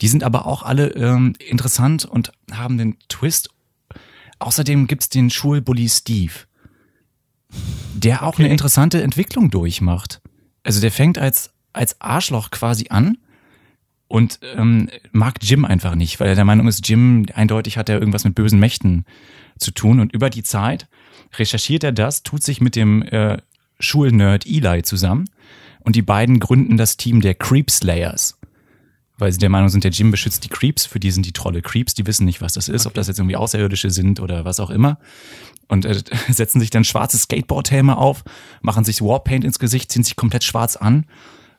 Die sind aber auch alle ähm, interessant und haben den Twist. Außerdem gibt's den Schulbully Steve, der auch eine interessante Entwicklung durchmacht. Also der fängt als, als Arschloch quasi an und ähm, mag Jim einfach nicht, weil er der Meinung ist, Jim eindeutig hat er irgendwas mit bösen Mächten zu tun. Und über die Zeit recherchiert er das, tut sich mit dem äh, Schulnerd Eli zusammen und die beiden gründen das Team der Creep Slayers. Weil sie der Meinung sind, der Jim beschützt die Creeps, für die sind die Trolle Creeps, die wissen nicht, was das ist, ob das jetzt irgendwie Außerirdische sind oder was auch immer. Und äh, setzen sich dann schwarze Skateboardhelme auf, machen sich Warpaint ins Gesicht, ziehen sich komplett schwarz an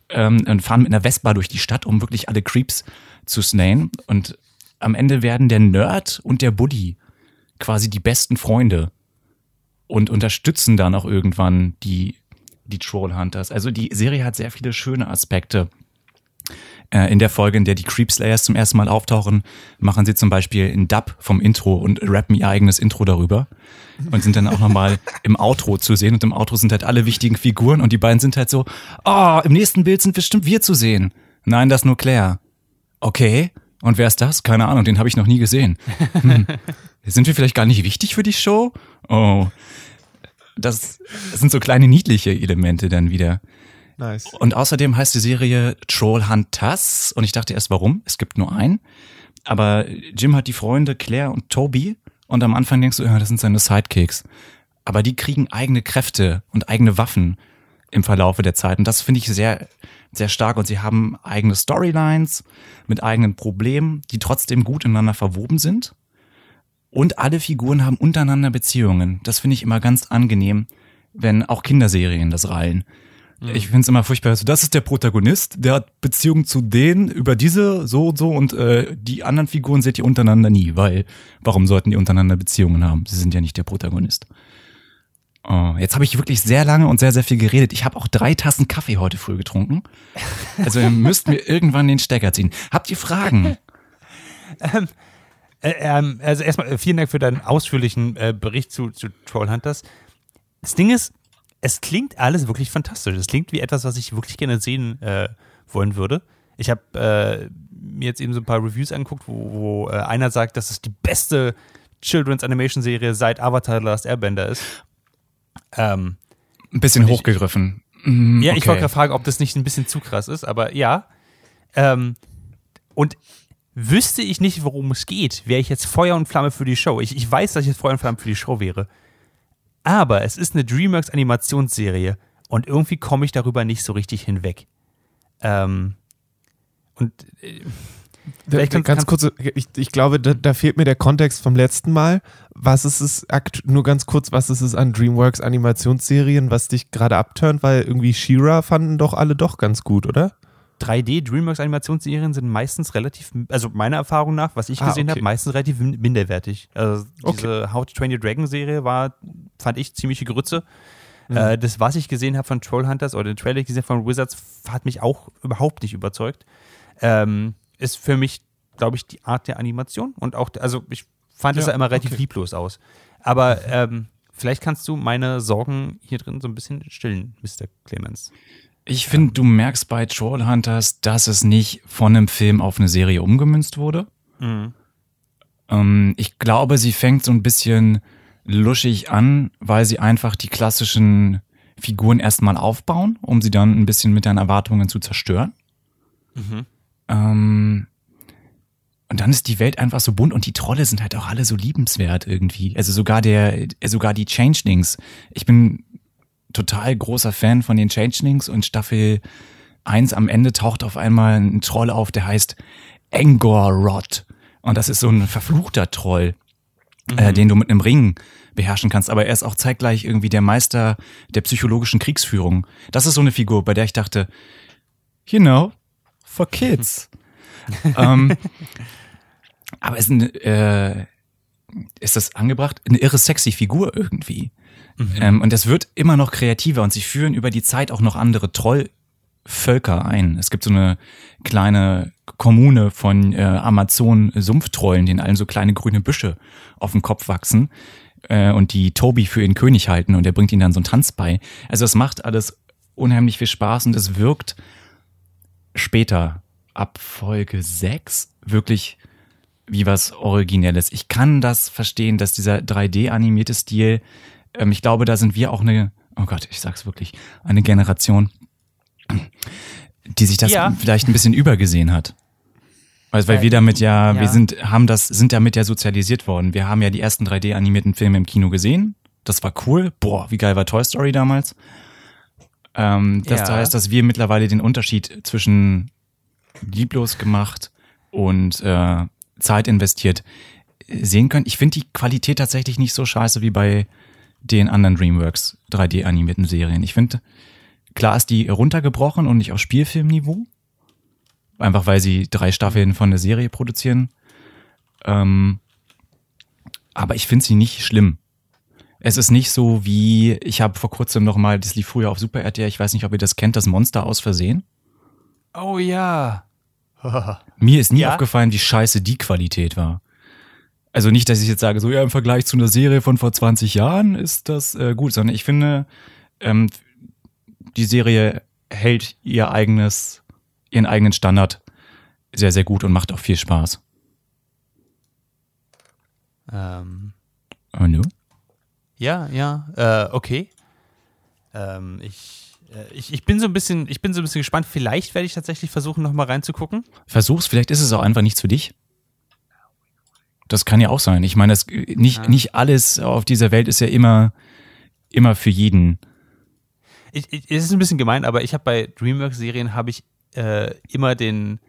ähm, und fahren mit einer Vespa durch die Stadt, um wirklich alle Creeps zu snayen. Und am Ende werden der Nerd und der Buddy quasi die besten Freunde und unterstützen dann auch irgendwann die, die Trollhunters. Also die Serie hat sehr viele schöne Aspekte. Äh, In der Folge, in der die Creepslayers zum ersten Mal auftauchen, machen sie zum Beispiel einen Dub vom Intro und rappen ihr eigenes Intro darüber und sind dann auch nochmal im Outro zu sehen. Und im Outro sind halt alle wichtigen Figuren und die beiden sind halt so, oh, im nächsten Bild sind bestimmt wir zu sehen. Nein, das nur Claire. Okay. Und wer ist das? Keine Ahnung, den habe ich noch nie gesehen. Hm. Sind wir vielleicht gar nicht wichtig für die Show? Oh. Das, das sind so kleine niedliche Elemente dann wieder. Nice. Und außerdem heißt die Serie Trollhunters. Und ich dachte erst, warum? Es gibt nur einen. Aber Jim hat die Freunde Claire und Toby. Und am Anfang denkst du, ja, das sind seine Sidekicks. Aber die kriegen eigene Kräfte und eigene Waffen im Verlaufe der Zeit. Und das finde ich sehr, sehr stark. Und sie haben eigene Storylines mit eigenen Problemen, die trotzdem gut ineinander verwoben sind. Und alle Figuren haben untereinander Beziehungen. Das finde ich immer ganz angenehm, wenn auch Kinderserien das rallen. Ich finde es immer furchtbar. So, das ist der Protagonist, der hat Beziehungen zu denen über diese so und so und äh, die anderen Figuren seht ihr untereinander nie, weil warum sollten die untereinander Beziehungen haben? Sie sind ja nicht der Protagonist. Oh, jetzt habe ich wirklich sehr lange und sehr, sehr viel geredet. Ich habe auch drei Tassen Kaffee heute früh getrunken. Also ihr müsst mir irgendwann den Stecker ziehen. Habt ihr Fragen? Äh, ähm, also erstmal äh, vielen Dank für deinen ausführlichen äh, Bericht zu, zu Trollhunters. Das Ding ist, es klingt alles wirklich fantastisch. Es klingt wie etwas, was ich wirklich gerne sehen äh, wollen würde. Ich habe äh, mir jetzt eben so ein paar Reviews angeguckt, wo, wo äh, einer sagt, dass es die beste Children's Animation Serie seit Avatar The Last Airbender ist. Ähm, Ein bisschen ich- hochgegriffen. Mm, ja, ich okay. wollte gerade fragen, ob das nicht ein bisschen zu krass ist, aber ja. Ähm, und wüsste ich nicht, worum es geht, wäre ich jetzt Feuer und Flamme für die Show. Ich, ich weiß, dass ich jetzt Feuer und Flamme für die Show wäre. Aber es ist eine DreamWorks Animationsserie und irgendwie komme ich darüber nicht so richtig hinweg. Ähm, und äh, Da, kannst- ganz kurz, ich, ich glaube, da, da fehlt mir der Kontext vom letzten Mal. Was ist es, nur ganz kurz, was ist es an DreamWorks Animationsserien, was dich gerade abturnt? Weil irgendwie She-Ra fanden doch alle doch ganz gut, oder? 3D DreamWorks Animationsserien sind meistens relativ, also meiner Erfahrung nach, was ich Ah, gesehen okay. habe, meistens relativ min- minderwertig. Also diese How to Train Your Dragon Serie war, fand ich ziemliche Grütze. Mhm. Äh, das, was ich gesehen habe von Trollhunters oder den Trailer ich gesehen von Wizards, hat mich auch überhaupt nicht überzeugt. Ähm, ist für mich, glaube ich, die Art der Animation und auch, also ich fand es Ja, ja immer relativ okay. lieblos aus. Aber ähm, vielleicht kannst du meine Sorgen hier drin so ein bisschen stillen, Mr. Clemens. Ich finde, du merkst bei Trollhunters, dass es nicht von einem Film auf eine Serie umgemünzt wurde. Mhm. Ähm, ich glaube, sie fängt so ein bisschen luschig an, weil sie einfach die klassischen Figuren erstmal aufbauen, um sie dann ein bisschen mit deinen Erwartungen zu zerstören. Mhm. Ähm, und dann ist die Welt einfach so bunt und die Trolle sind halt auch alle so liebenswert irgendwie. Also sogar der, äh, sogar die Changelings. Ich bin total großer Fan von den Changelings und Staffel 1 am Ende taucht auf einmal ein Troll auf, der heißt Engorrod. Und das ist so ein verfluchter Troll, äh, den du mit einem Ring beherrschen kannst. Aber er ist auch zeitgleich irgendwie der Meister der psychologischen Kriegsführung. Das ist so eine Figur, bei der ich dachte, you know, for kids. ähm, aber ist, ein, äh, ist das angebracht? Eine irre sexy Figur irgendwie. Ähm, und es wird immer noch kreativer und sie führen über die Zeit auch noch andere Trollvölker ein. Es gibt so eine kleine Kommune von äh, Amazon-Sumpftrollen, denen allen so kleine grüne Büsche auf dem Kopf wachsen äh, und die Toby für ihren König halten und er bringt ihnen dann so einen Tanz bei. Also es macht alles unheimlich viel Spaß und es wirkt später ab Folge 6 wirklich wie was Originelles. Ich kann das verstehen, dass dieser 3D-animierte Stil, ähm, ich glaube, da sind wir auch eine, oh Gott, ich sag's wirklich, eine Generation, die sich das Ja. vielleicht ein bisschen übergesehen hat. Also, weil Weil- wir damit ja, ja. wir sind, haben das, sind damit ja sozialisiert worden. Wir haben ja die ersten 3D-animierten Filme im Kino gesehen. Das war cool. Boah, wie geil war Toy Story damals? Ähm, das Ja. heißt, dass wir mittlerweile den Unterschied zwischen lieblos gemacht und äh, Zeit investiert äh, sehen können. Ich finde die Qualität tatsächlich nicht so scheiße wie bei den anderen DreamWorks 3D-animierten Serien. Ich finde, klar ist die runtergebrochen und nicht auf Spielfilmniveau. Einfach weil sie drei Staffeln von der Serie produzieren. Ähm, aber ich finde sie nicht schlimm. Es ist nicht so wie, ich habe vor kurzem noch mal, das lief früher auf Super RTL, ich weiß nicht, ob ihr das kennt, das Monster aus Versehen. Oh ja. Mir ist nie Ja. aufgefallen, wie scheiße die Qualität war. Also nicht, dass ich jetzt sage, so ja, im Vergleich zu einer Serie von vor 20 Jahren ist das äh, gut, sondern ich finde, ähm, die Serie hält ihr eigenes, ihren eigenen Standard sehr, sehr gut und macht auch viel Spaß. Ähm, no? ja, ja, äh, okay. Ähm, ich, äh, ich, ich bin so ein bisschen, ich bin so ein bisschen gespannt. Vielleicht werde ich tatsächlich versuchen, noch mal reinzugucken. Versuch's, vielleicht ist es auch einfach nichts für dich. Das kann ja auch sein. Ich meine, das, nicht, Ja. nicht alles auf dieser Welt ist ja immer, immer für jeden. Ich, ich, es ist ein bisschen gemein, aber ich habe bei DreamWorks-Serien habe ich äh, immer den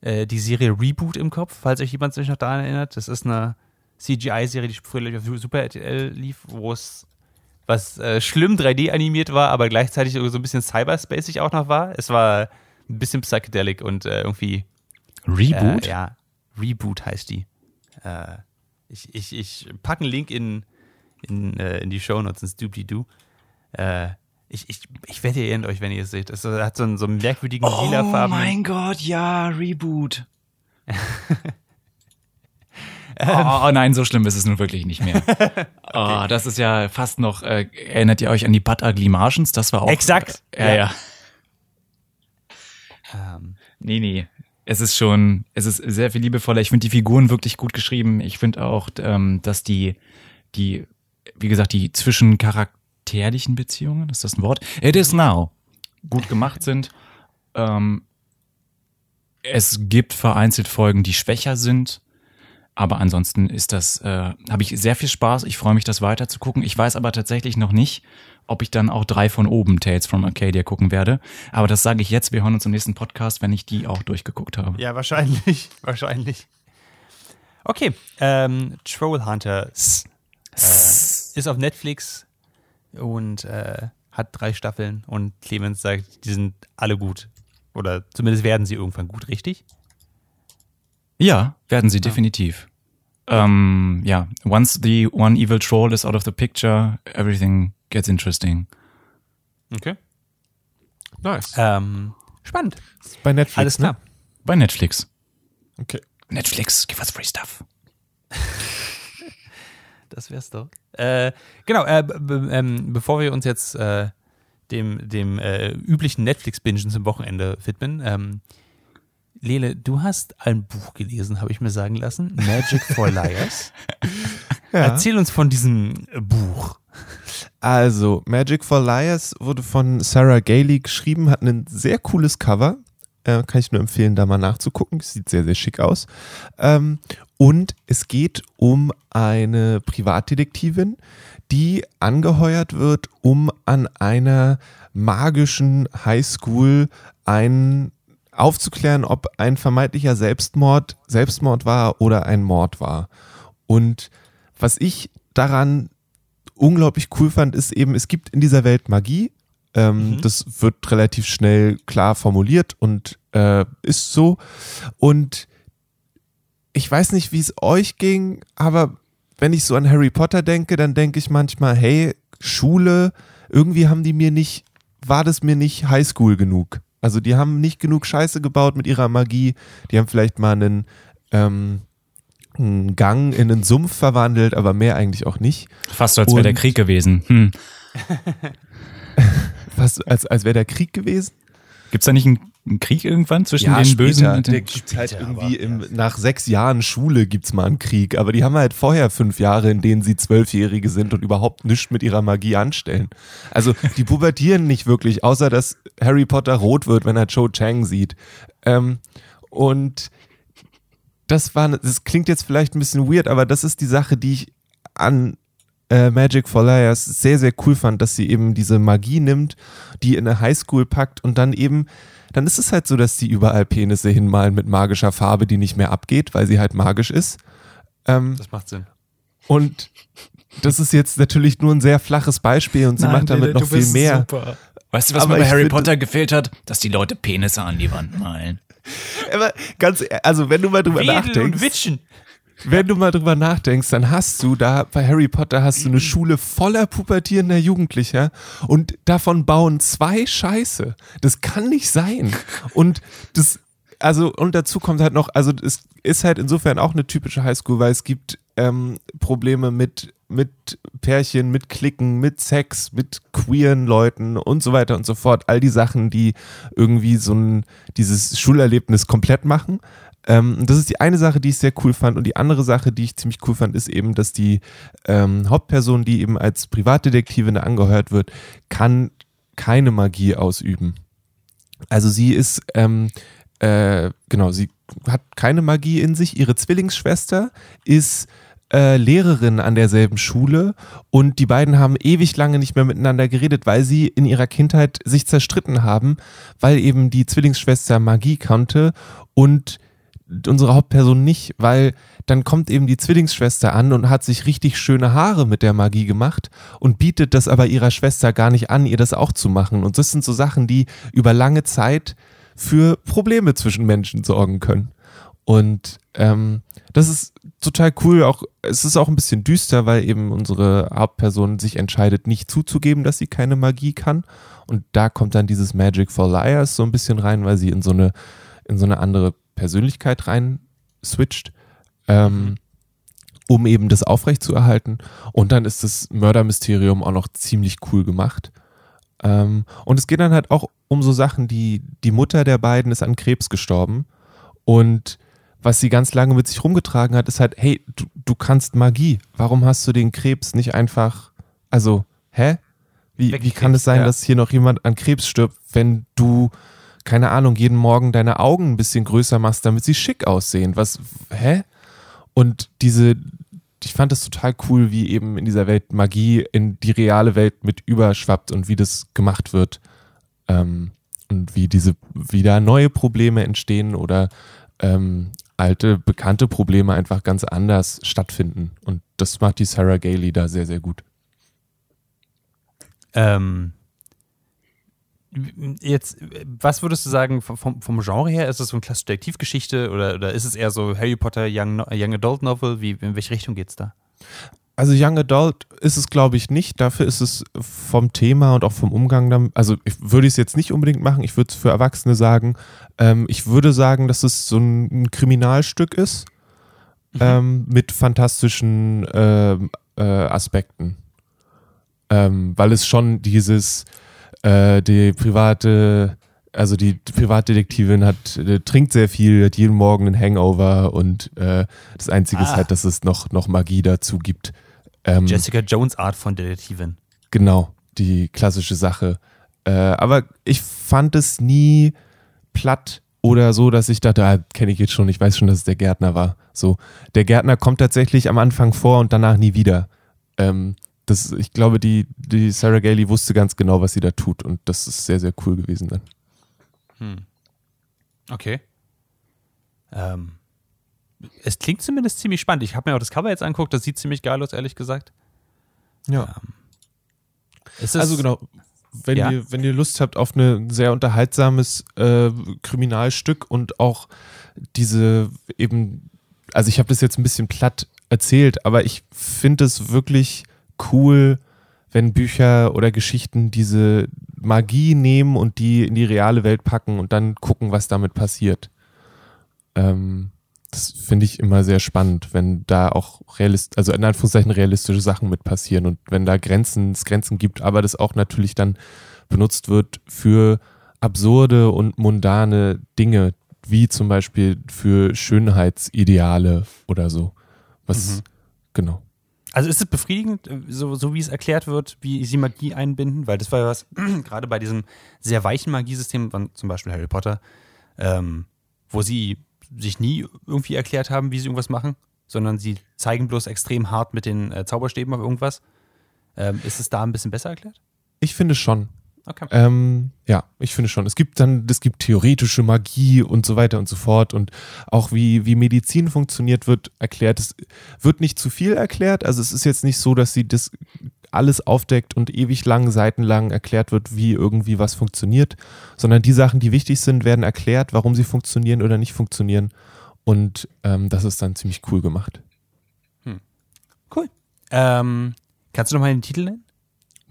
äh, die Serie Reboot im Kopf, falls euch jemand sich noch daran erinnert. Das ist eine CGI-Serie, die früher auf Super RTL lief, wo es was äh, schlimm 3D animiert war, aber gleichzeitig so ein bisschen cyberspacig auch noch war. Es war ein bisschen psychedelic und äh, irgendwie Reboot? Äh, ja, Reboot heißt die. Äh, ich, ich, ich packe einen Link in, in, äh, in die Shownotes ins Doobly-Doo. Äh, ich, ich, ich wette, ihr erinnert euch, wenn ihr es seht. Es hat so einen, so einen merkwürdigen Oh lilafarbenen. Gott, ja, Reboot. oh, nein, so schlimm ist es nun wirklich nicht mehr. Oh, das ist ja fast noch, äh, erinnert ihr euch an die Bud Ugly Martians? Das war auch. Exakt. Ja, Ja. ja. Ähm, Nee, nee. Es ist schon, es ist sehr viel liebevoller. Ich finde die Figuren wirklich gut geschrieben. Ich finde auch, ähm, dass die, die, wie gesagt, die zwischencharakterlichen Beziehungen, ist das ein Wort? It is now. Gut gemacht sind. Ähm, es gibt vereinzelt Folgen, die schwächer sind. Aber ansonsten ist das, äh, habe ich sehr viel Spaß. Ich freue mich, das weiter zu gucken. Ich weiß aber tatsächlich noch nicht, ob ich dann auch drei von oben Tales from Arcadia gucken werde. Aber das sage ich jetzt. Wir hören uns im nächsten Podcast, wenn ich die auch durchgeguckt habe. ja, wahrscheinlich. wahrscheinlich. Okay. Ähm, Trollhunters äh, ist auf Netflix und äh, hat drei Staffeln und Clemens sagt, die sind alle gut. Oder zumindest werden sie irgendwann gut, richtig? Ja, werden sie definitiv. Ähm, ja, once the one evil troll is out of the picture, everything gets interesting. Okay. Nice. Ähm, spannend. Bei Netflix, Alles klar. Ne? Bei Netflix. Okay. Netflix, give us free stuff. Das wär's doch. Äh, genau, äh, ähm, bevor wir uns jetzt äh, dem, dem äh, üblichen Netflix-Bingen zum Wochenende widmen, ähm, Lele, du hast ein Buch gelesen, habe ich mir sagen lassen. Magic for Liars. Ja. Erzähl uns von diesem Buch. Also, Magic for Liars wurde von Sarah Gailey geschrieben, hat ein sehr cooles Cover. Äh, kann ich nur empfehlen, da mal nachzugucken. Sieht sehr, sehr schick aus. Ähm, und es geht um eine Privatdetektivin, die angeheuert wird, um an einer magischen Highschool einen aufzuklären, ob ein vermeintlicher Selbstmord Selbstmord war oder ein Mord war. Und was ich daran unglaublich cool fand, ist eben, es gibt in dieser Welt Magie. Ähm, mhm. Das wird relativ schnell klar formuliert und äh, ist so. Und ich weiß nicht, wie es euch ging, aber wenn ich so an Harry Potter denke, dann denke ich manchmal, hey, Schule, irgendwie haben die mir nicht, war das mir nicht Highschool genug. Also die haben nicht genug Scheiße gebaut mit ihrer Magie. Die haben vielleicht mal einen, ähm, einen Gang in einen Sumpf verwandelt, aber mehr eigentlich auch nicht. Fast so, als wäre der Krieg gewesen. Hm. Fast als, als wäre der Krieg gewesen? Gibt es da nicht einen einen Krieg irgendwann zwischen ja, den später, Bösen und den gibt's halt irgendwie im, nach sechs Jahren Schule gibt's mal einen Krieg, aber die haben halt vorher fünf Jahre, in denen sie Zwölfjährige sind und überhaupt nichts mit ihrer Magie anstellen. Also die pubertieren nicht wirklich, außer dass Harry Potter rot wird, wenn er Cho Chang sieht. Ähm, und das war, das klingt jetzt vielleicht ein bisschen weird, aber das ist die Sache, die ich an äh, Magic for Liars sehr, sehr cool fand, dass sie eben diese Magie nimmt, die in eine Highschool packt und dann eben dann ist es halt so, dass sie überall Penisse hinmalen mit magischer Farbe, die nicht mehr abgeht, weil sie halt magisch ist. Ähm, das macht Sinn. Und das ist jetzt natürlich nur ein sehr flaches Beispiel und sie Nein, macht damit noch viel mehr. Super. Weißt du, was Aber mir bei Harry Potter gefehlt hat? Dass die Leute Penisse an die Wand malen. Aber ganz, also wenn du mal drüber Wedel nachdenkst. Und Witchen wenn du mal drüber nachdenkst, dann hast du da bei Harry Potter hast du eine Schule voller pubertierender Jugendlicher und davon bauen zwei Scheiße. Das kann nicht sein. Und das, also, und dazu kommt halt noch, also es ist halt insofern auch eine typische Highschool, weil es gibt ähm, Probleme mit, mit Pärchen, mit Klicken, mit Sex, mit queeren Leuten und so weiter und so fort. All die Sachen, die irgendwie so ein, dieses Schulerlebnis komplett machen. Ähm, das ist die eine Sache, die ich sehr cool fand. Und die andere Sache, die ich ziemlich cool fand, ist eben, dass die ähm, Hauptperson, die eben als Privatdetektivin angehört wird, kann keine Magie ausüben. Also sie ist, ähm, äh, genau, sie hat keine Magie in sich. Ihre Zwillingsschwester ist äh, Lehrerin an derselben Schule und die beiden haben ewig lange nicht mehr miteinander geredet, weil sie in ihrer Kindheit sich zerstritten haben, weil eben die Zwillingsschwester Magie kannte und unsere Hauptperson nicht, weil dann kommt eben die Zwillingsschwester an und hat sich richtig schöne Haare mit der Magie gemacht und bietet das aber ihrer Schwester gar nicht an, ihr das auch zu machen. Und das sind so Sachen, die über lange Zeit für Probleme zwischen Menschen sorgen können. Und ähm, das ist total cool. Auch es ist auch ein bisschen düster, weil eben unsere Hauptperson sich entscheidet, nicht zuzugeben, dass sie keine Magie kann. Und da kommt dann dieses Magic for Liars so ein bisschen rein, weil sie in so eine in so eine andere Persönlichkeit rein switcht, ähm, mhm. um eben das aufrechtzuerhalten. Und dann ist das Mördermysterium auch noch ziemlich cool gemacht. Ähm, und es geht dann halt auch um so Sachen, die die Mutter der beiden ist an Krebs gestorben und was sie ganz lange mit sich rumgetragen hat, ist halt, hey, du, du kannst Magie. Warum hast du den Krebs nicht einfach, also, hä? Wie, wie kann es sein, ja. dass hier noch jemand an Krebs stirbt, wenn du keine Ahnung, jeden Morgen deine Augen ein bisschen größer machst, damit sie schick aussehen. Was, hä? Und diese, ich fand das total cool, wie eben in dieser Welt Magie in die reale Welt mit überschwappt und wie das gemacht wird. Ähm, und wie diese, wie da neue Probleme entstehen oder ähm, alte, bekannte Probleme einfach ganz anders stattfinden. Und das macht die Sarah Gailey da sehr, sehr gut. Ähm, Jetzt, was würdest du sagen vom, vom Genre her? Ist es so eine klassische Detektivgeschichte oder, oder ist es eher so Harry Potter Young, Young Adult Novel? Wie, in welche Richtung geht es da? Also Young Adult ist es, glaube ich, nicht. Dafür ist es vom Thema und auch vom Umgang damit, also ich würde es jetzt nicht unbedingt machen, ich würde es für Erwachsene sagen. Ähm, ich würde sagen, dass es so ein Kriminalstück ist mhm. ähm, mit fantastischen äh, äh, Aspekten. Ähm, weil es schon dieses äh, die private, also die Privatdetektivin hat, äh, trinkt sehr viel, hat jeden Morgen einen Hangover und äh, das Einzige ah. ist halt, dass es noch, noch Magie dazu gibt. Ähm, Jessica Jones Art von Detektivin. Genau, die klassische Sache. Äh, aber ich fand es nie platt oder so, dass ich dachte, ah, kenne ich jetzt schon, ich weiß schon, dass es der Gärtner war. So, der Gärtner kommt tatsächlich am Anfang vor und danach nie wieder. Ähm, das, ich glaube, die, die Sarah Gailey wusste ganz genau, was sie da tut und das ist sehr, sehr cool gewesen dann. Hm. Okay. Ähm, es klingt zumindest ziemlich spannend. Ich habe mir auch das Cover jetzt angeguckt, das sieht ziemlich geil aus, ehrlich gesagt. Ja. Ähm, es ist, Also genau, wenn, Ja. ihr, wenn ihr Lust habt auf ein sehr unterhaltsames äh, Kriminalstück und auch diese eben, also ich habe das jetzt ein bisschen platt erzählt, aber ich finde es wirklich cool, wenn Bücher oder Geschichten diese Magie nehmen und die in die reale Welt packen und dann gucken, was damit passiert. Ähm, das finde ich immer sehr spannend, wenn da auch realist, also in Anführungszeichen realistische Sachen mit passieren und wenn da Grenzen, es Grenzen gibt, aber das auch natürlich dann benutzt wird für absurde und mundane Dinge, wie zum Beispiel für Schönheitsideale oder so. Was, Mhm. genau. Also ist es befriedigend, äh, so, so wie es erklärt wird, wie sie Magie einbinden? Weil das war ja was, gerade bei diesem sehr weichen Magiesystem, von zum Beispiel Harry Potter, ähm, wo sie sich nie irgendwie erklärt haben, wie sie irgendwas machen, sondern sie zeigen bloß extrem hart mit den äh, Zauberstäben auf irgendwas. Ähm, ist es da ein bisschen besser erklärt? Ich finde schon. Okay. Ähm, ja, ich finde schon. Es gibt dann, es gibt theoretische Magie und so weiter und so fort und auch wie, wie Medizin funktioniert wird erklärt. Es wird nicht zu viel erklärt. Also es ist jetzt nicht so, dass sie das alles aufdeckt und ewig lang, seitenlang erklärt wird, wie irgendwie was funktioniert, sondern die Sachen, die wichtig sind, werden erklärt, warum sie funktionieren oder nicht funktionieren. Und ähm, das ist dann ziemlich cool gemacht. Cool. Ähm, kannst du noch mal den Titel nennen?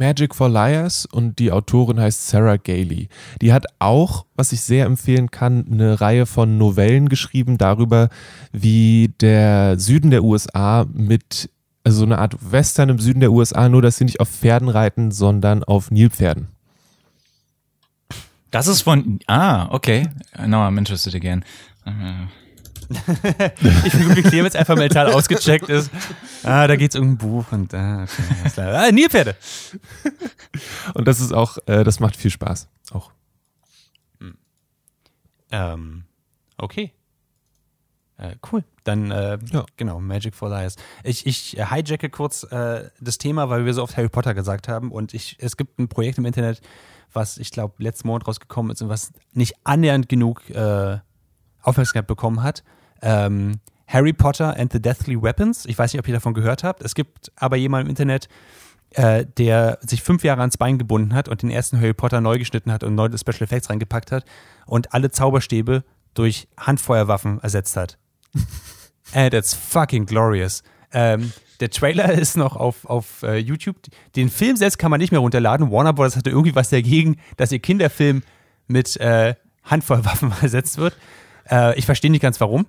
Magic for Liars und die Autorin heißt Sarah Gailey. Die hat auch, was ich sehr empfehlen kann, eine Reihe von Novellen geschrieben darüber, wie der Süden der USA mit, also so eine Art Western im Süden der USA, nur dass sie nicht auf Pferden reiten, sondern auf Nilpferden. Das ist von. Ah, okay. Now I'm interested again. Äh, Ich bin wie Clemens einfach mental ausgecheckt ist. Ah, da geht's um ein Buch und ah, okay. Ah, Nilpferde. Und das ist auch, äh, das macht viel Spaß. Auch. Ähm, okay. Äh, cool. Dann, äh, Ja. genau, Magic for Liars. Ich, ich hijacke kurz äh, das Thema, weil wir so oft Harry Potter gesagt haben. Und ich, es gibt ein Projekt im Internet, was ich glaube letzten Monat rausgekommen ist und was nicht annähernd genug äh, Aufmerksamkeit bekommen hat. Ähm, Harry Potter and the Deathly Weapons. Ich weiß nicht, ob ihr davon gehört habt. Es gibt aber jemanden im Internet, äh, der sich fünf Jahre ans Bein gebunden hat und den ersten Harry Potter neu geschnitten hat und neue Special Effects reingepackt hat und alle Zauberstäbe durch Handfeuerwaffen ersetzt hat. And it's fucking glorious. Ähm, der Trailer ist noch auf, auf äh, YouTube. Den Film selbst kann man nicht mehr runterladen. Warner Bros. hatte irgendwie was dagegen, dass ihr Kinderfilm mit äh, Handfeuerwaffen ersetzt wird. Äh, ich verstehe nicht ganz warum.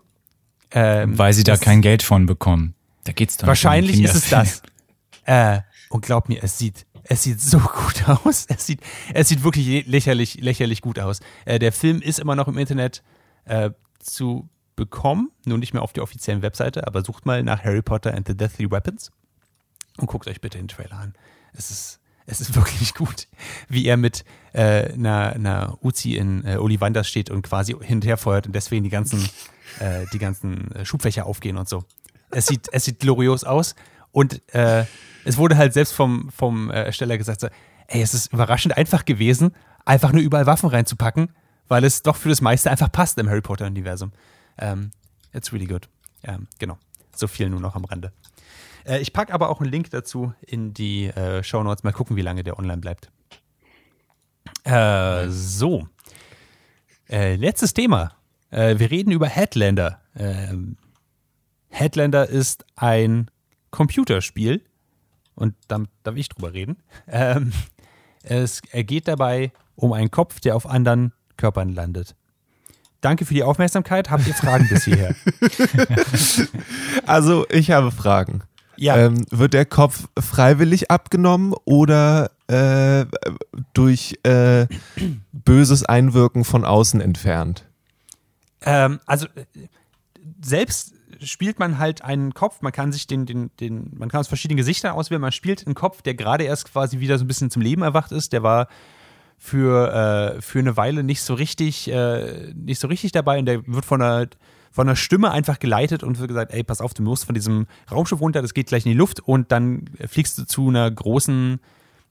Ähm, weil sie da kein Geld von bekommen. Da geht's dann. Wahrscheinlich ist es das. Äh, und glaub mir, es sieht, es sieht so gut aus. Es sieht, es sieht wirklich lächerlich, lächerlich gut aus. Äh, der Film ist immer noch im Internet äh, zu bekommen, nur nicht mehr auf der offiziellen Webseite, aber sucht mal nach Harry Potter and the Deathly Weapons und guckt euch bitte den Trailer an. Es ist, es ist wirklich gut, wie er mit äh, einer, einer Uzi in äh, Ollivanders steht und quasi hin und her feuert und deswegen die ganzen, äh, die ganzen äh, Schubfächer aufgehen und so. Es sieht, es sieht glorios aus und äh, es wurde halt selbst vom, vom äh, Ersteller gesagt, so, ey, es ist überraschend einfach gewesen, einfach nur überall Waffen reinzupacken, weil es doch für das meiste einfach passt im Harry Potter-Universum. Ähm, it's really good. Ähm, genau. So viel nur noch am Rande. Äh, ich packe aber auch einen Link dazu in die äh, Show Notes. Mal gucken, wie lange der online bleibt. Äh, so. Äh, letztes Thema. Äh, wir reden über Headlander. Ähm, Headlander ist ein Computerspiel. Und damit darf ich drüber reden. Ähm, es geht dabei um einen Kopf, der auf anderen Körpern landet. Danke für die Aufmerksamkeit. Habt ihr Fragen bis hierher? Also, ich habe Fragen. Ja. Ähm, wird der Kopf freiwillig abgenommen oder äh, durch äh, böses Einwirken von außen entfernt? Ähm, also äh, selbst spielt man halt einen Kopf, man kann sich den, den, den, man kann aus verschiedenen Gesichtern auswählen, man spielt einen Kopf, der gerade erst quasi wieder so ein bisschen zum Leben erwacht ist, der war für, äh, für eine Weile nicht so richtig, äh, nicht so richtig dabei und der wird von einer, von der Stimme einfach geleitet und wird gesagt, ey, pass auf, du musst von diesem Raumschiff runter, das geht gleich in die Luft und dann fliegst du zu einer großen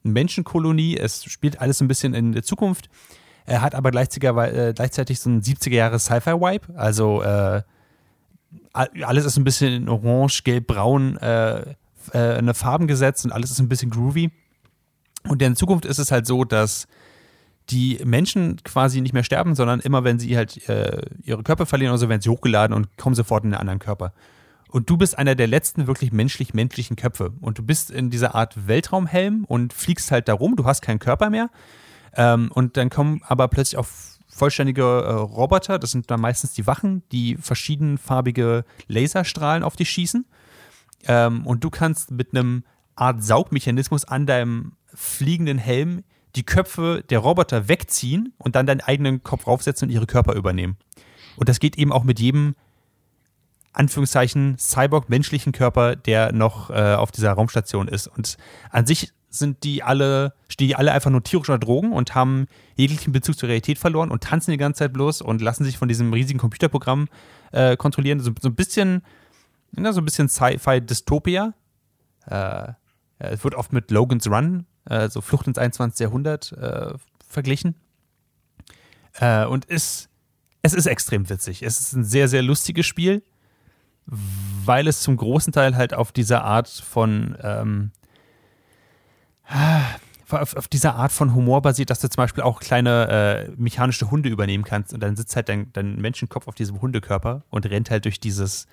Menschenkolonie. Es spielt alles ein bisschen in der Zukunft. Er hat aber gleichzeitig, äh, gleichzeitig so einen 70er Jahre Sci-Fi-Vibe. Also äh, alles ist ein bisschen in Orange, Gelb, Braun, äh, äh, eine Farben gesetzt und alles ist ein bisschen groovy. Und in Zukunft ist es halt so, dass die Menschen quasi nicht mehr sterben, sondern immer, wenn sie halt äh, ihre Körper verlieren oder so, werden sie hochgeladen und kommen sofort in einen anderen Körper. Und du bist einer der letzten wirklich menschlich-menschlichen Köpfe. Und du bist in dieser Art Weltraumhelm und fliegst halt da rum. Du hast keinen Körper mehr. Ähm, und dann kommen aber plötzlich auch vollständige äh, Roboter. Das sind dann meistens die Wachen, die verschiedenfarbige Laserstrahlen auf dich schießen. Ähm, und du kannst mit einem Art Saugmechanismus an deinem fliegenden Helm die Köpfe der Roboter wegziehen und dann deinen eigenen Kopf raufsetzen und ihre Körper übernehmen. Und das geht eben auch mit jedem Anführungszeichen Cyborg-menschlichen Körper, der noch äh, auf dieser Raumstation ist. Und an sich sind die alle, stehen die alle einfach nur tierisch unter Drogen und haben jeglichen Bezug zur Realität verloren und tanzen die ganze Zeit bloß und lassen sich von diesem riesigen Computerprogramm äh, kontrollieren. So, so, ein bisschen, ja, so ein bisschen Sci-Fi-Dystopia. Äh, es wird oft mit Logan's Run, äh, so Flucht ins 21. Jahrhundert, äh, verglichen. Äh, und ist, es ist extrem witzig. Es ist ein sehr, sehr lustiges Spiel weil es zum großen Teil halt auf dieser Art von ähm, auf, auf, dieser Art von Humor basiert, dass du zum Beispiel auch kleine äh, mechanische Hunde übernehmen kannst und dann sitzt halt dein, dein Menschenkopf auf diesem Hundekörper und rennt halt durch dieses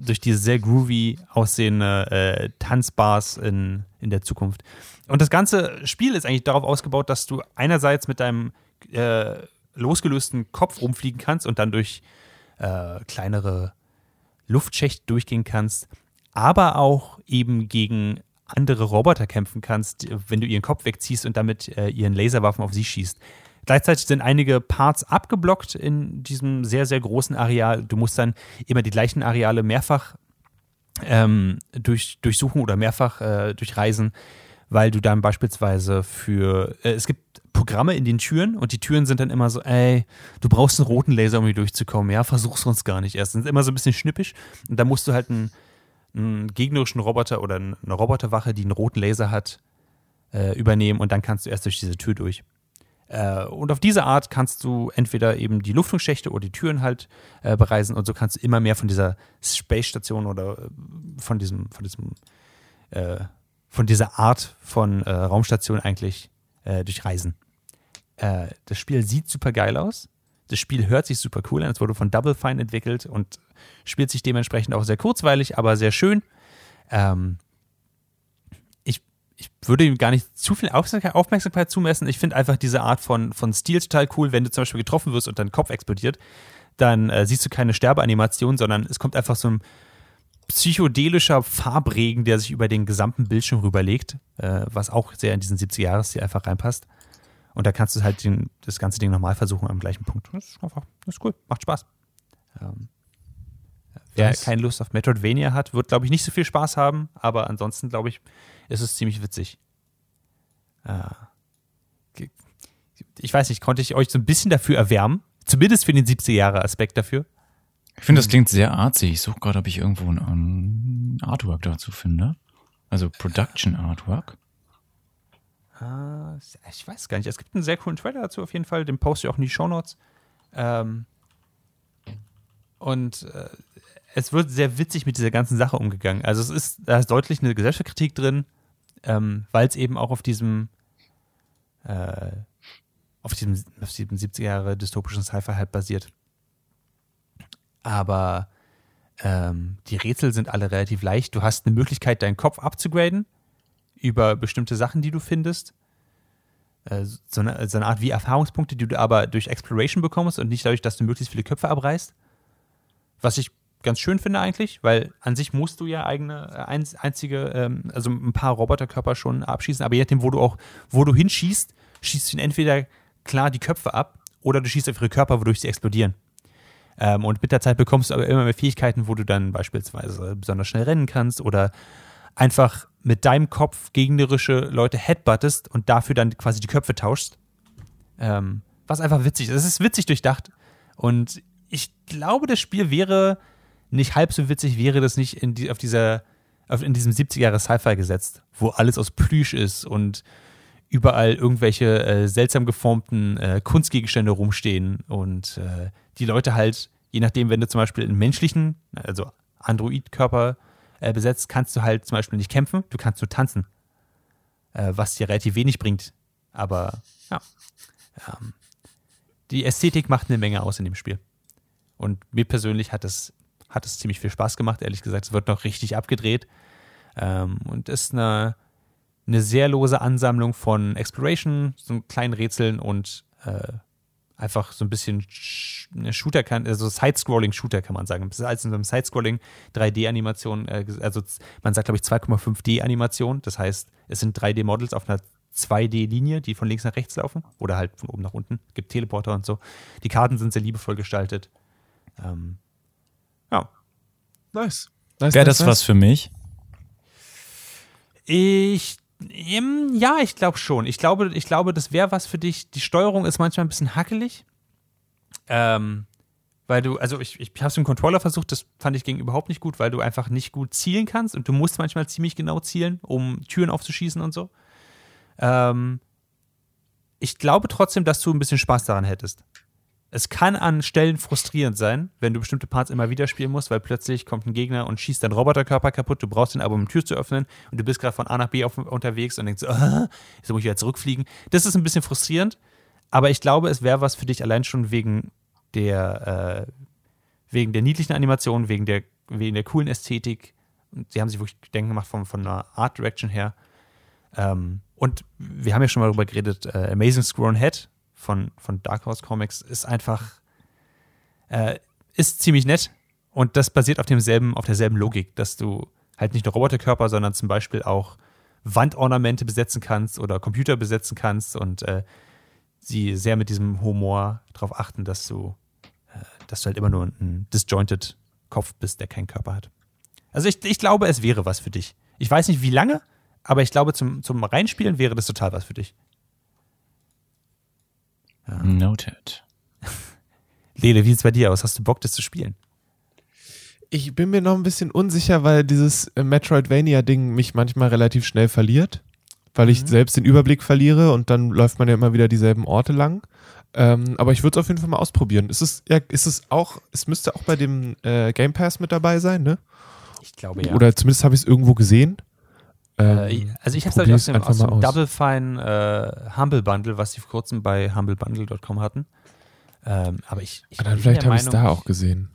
durch diese sehr groovy aussehende äh, Tanzbars in, in der Zukunft. Und das ganze Spiel ist eigentlich darauf ausgebaut, dass du einerseits mit deinem äh, losgelösten Kopf rumfliegen kannst und dann durch äh, kleinere Luftschächte durchgehen kannst, aber auch eben gegen andere Roboter kämpfen kannst, wenn du ihren Kopf wegziehst und damit äh, ihren Laserwaffen auf sie schießt. Gleichzeitig sind einige Parts abgeblockt in diesem sehr, sehr großen Areal. Du musst dann immer die gleichen Areale mehrfach ähm, durch, durchsuchen oder mehrfach äh, durchreisen, weil du dann beispielsweise für, äh, es gibt Programme in den Türen und die Türen sind dann immer so, ey, du brauchst einen roten Laser, um hier durchzukommen. Ja, versuch's sonst gar nicht erst. Ist immer so ein bisschen schnippisch und da musst du halt einen, einen gegnerischen Roboter oder eine Roboterwache, die einen roten Laser hat, äh, übernehmen und dann kannst du erst durch diese Tür durch. Äh, und auf diese Art kannst du entweder eben die Lüftungsschächte oder die Türen halt äh, bereisen und so kannst du immer mehr von dieser Space Station oder äh, von diesem, von diesem, äh, von dieser Art von äh, Raumstation eigentlich durchreisen. Das Spiel sieht super geil aus. Das Spiel hört sich super cool an. Es wurde von Double Fine entwickelt und spielt sich dementsprechend auch sehr kurzweilig, aber sehr schön. Ähm, ich, ich würde ihm gar nicht zu viel Aufmerksamkeit zumessen. Ich finde einfach diese Art von, von Stil total cool. Wenn du zum Beispiel getroffen wirst und dein Kopf explodiert, dann äh, siehst du keine Sterbeanimation, sondern es kommt einfach so ein psychedelischer Farbregen, der sich über den gesamten Bildschirm rüberlegt, äh, was auch sehr in diesen 70er-Jahres-Stil einfach reinpasst. Und da kannst du halt den, das ganze Ding nochmal versuchen am gleichen Punkt. Das ist einfach, das ist cool, macht Spaß. Ähm, wer das keine Lust auf Metroidvania hat, wird, glaube ich, nicht so viel Spaß haben, aber ansonsten, glaube ich, ist es ziemlich witzig. Äh, ich weiß nicht, konnte ich euch so ein bisschen dafür erwärmen? Zumindest für den 70er-Jahre-Aspekt dafür. Ich finde, das klingt sehr artsy. Ich suche gerade, ob ich irgendwo ein Artwork dazu finde. Also Production Artwork. Uh, ich weiß gar nicht. Es gibt einen sehr coolen Trailer dazu auf jeden Fall. Den poste ich auch in die Shownotes. Ähm, und äh, es wird sehr witzig mit dieser ganzen Sache umgegangen. Also es ist, da ist deutlich eine Gesellschaftskritik drin, ähm, weil es eben auch auf diesem äh, auf diesem, auf diesem 70er Jahre dystopischen Sci-Fi halt basiert. Aber ähm, die Rätsel sind alle relativ leicht. Du hast eine Möglichkeit, deinen Kopf abzugraden über bestimmte Sachen, die du findest. Äh, so, eine, so eine Art wie Erfahrungspunkte, die du aber durch Exploration bekommst und nicht dadurch, dass du möglichst viele Köpfe abreißt. Was ich ganz schön finde eigentlich, weil an sich musst du ja eigene äh, einzige, ähm, also ein paar Roboterkörper schon abschießen, aber je nachdem, wo du auch, wo du hinschießt, schießt du entweder klar die Köpfe ab oder du schießt auf ihre Körper, wodurch sie explodieren. Ähm, und mit der Zeit bekommst du aber immer mehr Fähigkeiten, wo du dann beispielsweise besonders schnell rennen kannst oder einfach mit deinem Kopf gegnerische Leute headbuttest und dafür dann quasi die Köpfe tauschst. Ähm, was einfach witzig ist. Es ist witzig durchdacht und ich glaube, das Spiel wäre nicht halb so witzig, wäre das nicht in, die, auf dieser, auf, in diesem 70er Sci-Fi gesetzt, wo alles aus Plüsch ist und überall irgendwelche äh, seltsam geformten äh, Kunstgegenstände rumstehen und äh, die Leute halt, je nachdem, wenn du zum Beispiel einen menschlichen, also Android-Körper äh, besetzt, kannst du halt zum Beispiel nicht kämpfen, du kannst nur tanzen. Äh, was dir relativ wenig bringt. Aber ja. Ähm, die Ästhetik macht eine Menge aus in dem Spiel. Und mir persönlich hat es, hat es ziemlich viel Spaß gemacht, ehrlich gesagt. Es wird noch richtig abgedreht. Ähm, und ist eine, eine sehr lose Ansammlung von Exploration, so kleinen Rätseln und äh, einfach so ein bisschen eine Shooter kann, also Side-Scrolling-Shooter kann man sagen. Das ist als in so einem Side-Scrolling 3D-Animation, äh, also man sagt, glaube ich, 2,5D-Animation. Das heißt, es sind 3D-Models auf einer 2D-Linie, die von links nach rechts laufen oder halt von oben nach unten. Es gibt Teleporter und so. Die Karten sind sehr liebevoll gestaltet. Ähm, ja. Nice. nice Wäre das nice. was für mich? Ich ja, ich glaube schon. Ich glaube, ich glaube, das wäre was für dich. Die Steuerung ist manchmal ein bisschen hackelig. Ähm, weil du, also ich, ich habe es im Controller versucht, das fand ich ging überhaupt nicht gut, weil du einfach nicht gut zielen kannst und du musst manchmal ziemlich genau zielen, um Türen aufzuschießen und so. Ähm, ich glaube trotzdem, dass du ein bisschen Spaß daran hättest. Es kann an Stellen frustrierend sein, wenn du bestimmte Parts immer wieder spielen musst, weil plötzlich kommt ein Gegner und schießt deinen Roboterkörper kaputt. Du brauchst ihn aber, um die Tür zu öffnen und du bist gerade von A nach B auf, unterwegs und denkst, ah, jetzt muss ich wieder zurückfliegen. Das ist ein bisschen frustrierend, aber ich glaube, es wäre was für dich allein schon wegen der, äh, wegen der niedlichen Animation, wegen der, wegen der coolen Ästhetik. Sie haben sich wirklich Gedenken gemacht von, von einer Art Direction her. Ähm, und wir haben ja schon mal darüber geredet, äh, Amazing Scroll Head von, von Dark Horse Comics ist einfach, äh, ist ziemlich nett und das basiert auf demselben, auf derselben Logik, dass du halt nicht nur Roboterkörper, sondern zum Beispiel auch Wandornamente besetzen kannst oder Computer besetzen kannst und äh, sie sehr mit diesem Humor darauf achten, dass du, äh, dass du halt immer nur ein disjointed Kopf bist, der keinen Körper hat. Also ich, ich glaube, es wäre was für dich. Ich weiß nicht, wie lange, aber ich glaube, zum, zum Reinspielen wäre das total was für dich. Ja. Noted. Lele, wie sieht es bei dir aus? Hast du Bock, das zu spielen? Ich bin mir noch ein bisschen unsicher, weil dieses äh, Metroidvania-Ding mich manchmal relativ schnell verliert, weil ich mhm. selbst den Überblick verliere und dann läuft man ja immer wieder dieselben Orte lang. Ähm, aber ich würde es auf jeden Fall mal ausprobieren. Ist es, ja, ist es auch, es müsste auch bei dem äh, Game Pass mit dabei sein, ne? Ich glaube ja. Oder zumindest habe ich es irgendwo gesehen. Äh, ähm, also ich habe es aus dem, aus dem Double Fine äh, Humble Bundle, was sie vor kurzem bei humblebundle.com hatten. Ähm, aber ich, ich ah, dann vielleicht habe ich es da auch gesehen.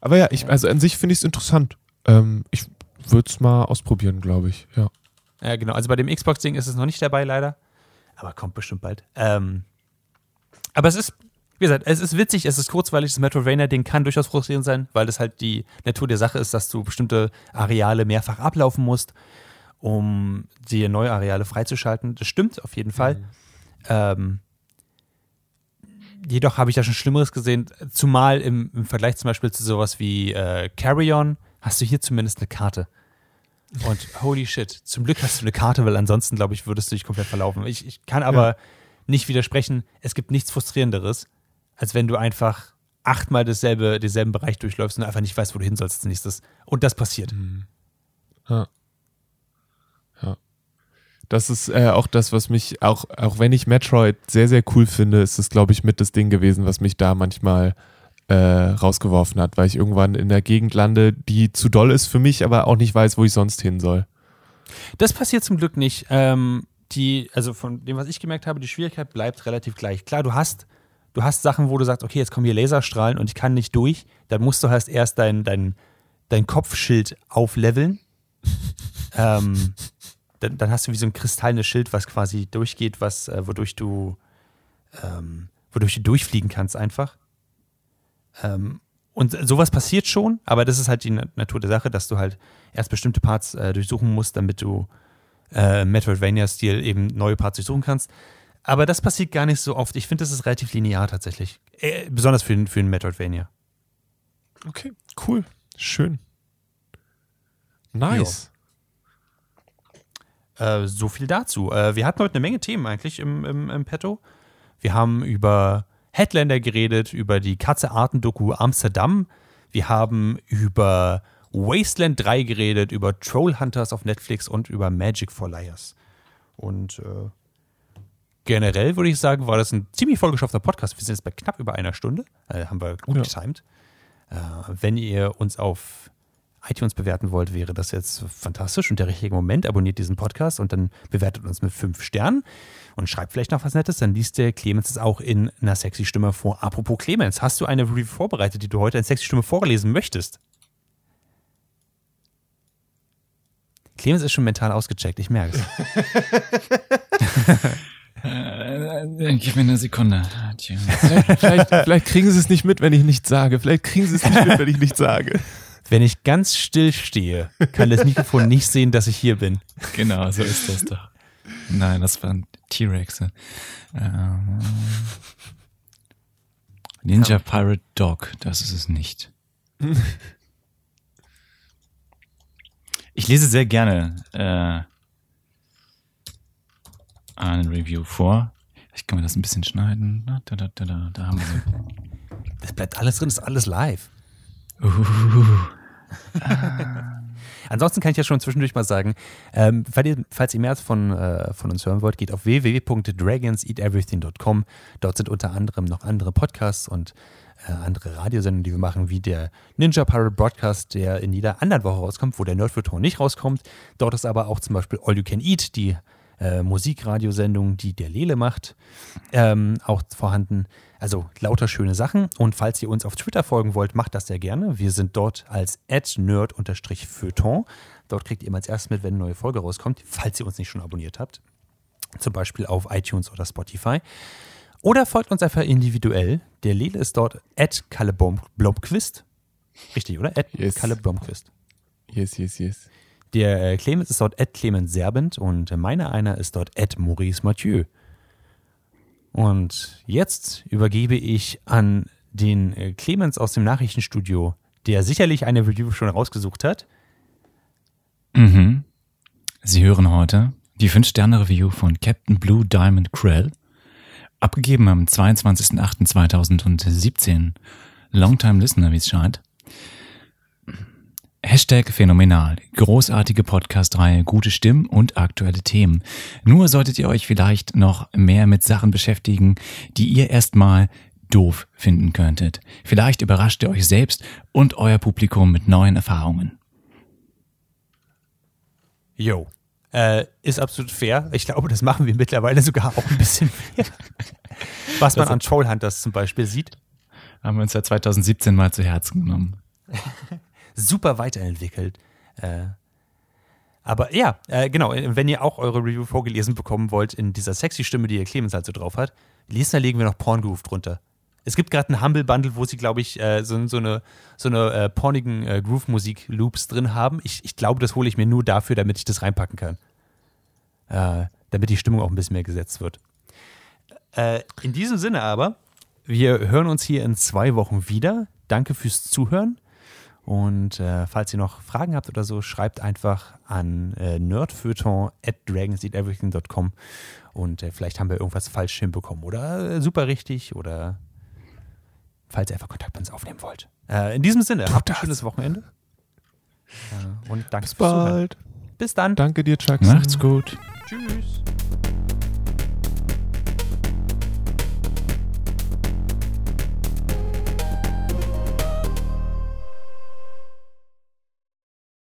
Aber ja, ich, also an sich finde ich es interessant. Ähm, ich würde es mal ausprobieren, glaube ich. Ja. Ja, genau. Also bei dem Xbox-Ding ist es noch nicht dabei, leider. Aber kommt bestimmt bald. Ähm, aber es ist wie gesagt, es ist witzig, es ist kurzweilig, das Metroidvania-Ding kann durchaus frustrierend sein, weil das halt die Natur der Sache ist, dass du bestimmte Areale mehrfach ablaufen musst, um dir neue Areale freizuschalten. Das stimmt auf jeden Fall. Mhm. Ähm, jedoch habe ich da schon Schlimmeres gesehen, zumal im, im, Vergleich zum Beispiel zu sowas wie äh, Carry-On hast du hier zumindest eine Karte. Und holy shit, zum Glück hast du eine Karte, weil ansonsten, glaube ich, würdest du dich komplett verlaufen. Ich, ich kann aber ja. nicht widersprechen, es gibt nichts Frustrierenderes, als wenn du einfach achtmal dasselbe, denselben Bereich durchläufst und einfach nicht weißt, wo du hin sollst als nächstes. Und das passiert. Mhm. Ja. Ja. Das ist äh, auch das, was mich, auch, auch wenn ich Metroid sehr, sehr cool finde, ist es, glaube ich, mit das Ding gewesen, was mich da manchmal äh, rausgeworfen hat, weil ich irgendwann in der Gegend lande, die zu doll ist für mich, aber auch nicht weiß, wo ich sonst hin soll. Das passiert zum Glück nicht. Ähm, die, also von dem, was ich gemerkt habe, die Schwierigkeit bleibt relativ gleich. Klar, du hast du hast Sachen, wo du sagst, okay, jetzt kommen hier Laserstrahlen und ich kann nicht durch, dann musst du halt erst dein, dein, dein Kopfschild aufleveln. ähm, dann, dann, hast du wie so ein kristallenes Schild, was quasi durchgeht, was, äh, wodurch du ähm, wodurch du durchfliegen kannst einfach. Ähm, und sowas passiert schon, aber das ist halt die Natur der Sache, dass du halt erst bestimmte Parts äh, durchsuchen musst, damit du äh, Metroidvania-Stil eben neue Parts durchsuchen kannst. Aber das passiert gar nicht so oft. Ich finde, das ist relativ linear tatsächlich. Äh, besonders für, für einen Metroidvania. Okay, cool. Schön. Nice. Äh, so viel dazu. Äh, wir hatten heute eine Menge Themen eigentlich im, im, im Petto. Wir haben über Headlander geredet, über die Katze-Arten-Doku Amsterdam. Wir haben über Wasteland 3 geredet, über Trollhunters auf Netflix und über Magic for Liars. Und äh, generell würde ich sagen, war das ein ziemlich vollgeschaffter Podcast. Wir sind jetzt bei knapp über einer Stunde. Äh, haben wir gut Ja. getimed. Äh, wenn ihr uns auf iTunes bewerten wollt, wäre das jetzt fantastisch und der richtige Moment. Abonniert diesen Podcast und dann bewertet uns mit fünf Sternen und schreibt vielleicht noch was Nettes. Dann liest der Clemens es auch in einer sexy Stimme vor. Apropos Clemens, hast du eine Review vorbereitet, die du heute in sexy Stimme vorlesen möchtest? Clemens ist schon mental ausgecheckt, ich merke es. Äh, gib mir eine Sekunde. Vielleicht, vielleicht kriegen sie es nicht mit, wenn ich nichts sage. Vielleicht kriegen sie es nicht mit, wenn ich nichts sage. Wenn ich ganz still stehe, kann das Mikrofon nicht sehen, dass ich hier bin. Genau, so ist das doch. Nein, das waren T-Rexe. Ähm, Ninja Pirate Dog, das ist es nicht. Ich lese sehr gerne äh, ein Review vor. Ich kann mir das ein bisschen schneiden. Da, da, da, da, haben wir. Das bleibt alles drin, ist alles live. Ansonsten kann ich ja schon zwischendurch mal sagen, ähm, falls, ihr, falls ihr mehr von, äh, von uns hören wollt, geht auf www.dragonseateverything.com. Dort sind unter anderem noch andere Podcasts und äh, andere Radiosendungen, die wir machen, wie der Ninja Pirate Broadcast, der in jeder anderen Woche rauskommt, wo der Nerdfilter nicht rauskommt. Dort ist aber auch zum Beispiel All You Can Eat, die äh, Musikradiosendung, die der Lele macht, ähm, auch vorhanden. Also lauter schöne Sachen. Und falls ihr uns auf Twitter folgen wollt, macht das sehr gerne. Wir sind dort als nerd-feuilleton. Dort kriegt ihr immer als erstes mit, wenn eine neue Folge rauskommt, falls ihr uns nicht schon abonniert habt. Zum Beispiel auf iTunes oder Spotify. Oder folgt uns einfach individuell. Der Lele ist dort at Kalle Blom- Blomqvist. Richtig, oder? At Yes. Kalle Blomqvist. Yes, yes, yes. Der äh, Clemens ist dort at Clemens Serbent und meiner einer ist dort at Maurice Mathieu. Und jetzt übergebe ich an den äh, Clemens aus dem Nachrichtenstudio, der sicherlich eine Review schon rausgesucht hat. Mhm. Sie hören heute die 5-Sterne-Review von Captain Blue Diamond Krell, abgegeben am 22.08.2017. Longtime Listener, wie es scheint. Hashtag phänomenal. Großartige Podcast-Reihe, gute Stimmen und aktuelle Themen. Nur solltet ihr euch vielleicht noch mehr mit Sachen beschäftigen, die ihr erstmal doof finden könntet. Vielleicht überrascht ihr euch selbst und euer Publikum mit neuen Erfahrungen. Jo. Äh, ist absolut fair. Ich glaube, das machen wir mittlerweile sogar auch ein bisschen mehr. Was man Das- an Trollhunters zum Beispiel sieht. Haben wir uns ja 2017 mal zu Herzen genommen. super weiterentwickelt. Äh, aber ja, äh, genau, wenn ihr auch eure Review vorgelesen bekommen wollt in dieser sexy Stimme, die ihr Clemens halt so drauf hat, lest, da legen wir noch Porngroove drunter. Es gibt gerade einen Humble Bundle, wo sie, glaube ich, äh, so, so eine, so eine äh, pornigen äh, Groove-Musik-Loops drin haben. Ich, ich glaube, das hole ich mir nur dafür, damit ich das reinpacken kann. Äh, damit die Stimmung auch ein bisschen mehr gesetzt wird. Äh, in diesem Sinne aber, wir hören uns hier in zwei Wochen wieder. Danke fürs Zuhören. Und äh, falls ihr noch Fragen habt oder so, schreibt einfach an äh, nerdfeuilleton at dragonseateverything.com und äh, vielleicht haben wir irgendwas falsch hinbekommen oder äh, super richtig oder falls ihr einfach Kontakt mit uns aufnehmen wollt. Äh, in diesem Sinne, habt ein das. schönes Wochenende. Äh, und danke Bis fürs Zuhören. bald. Bis dann. Danke dir, Jackson. Macht's gut. Tschüss.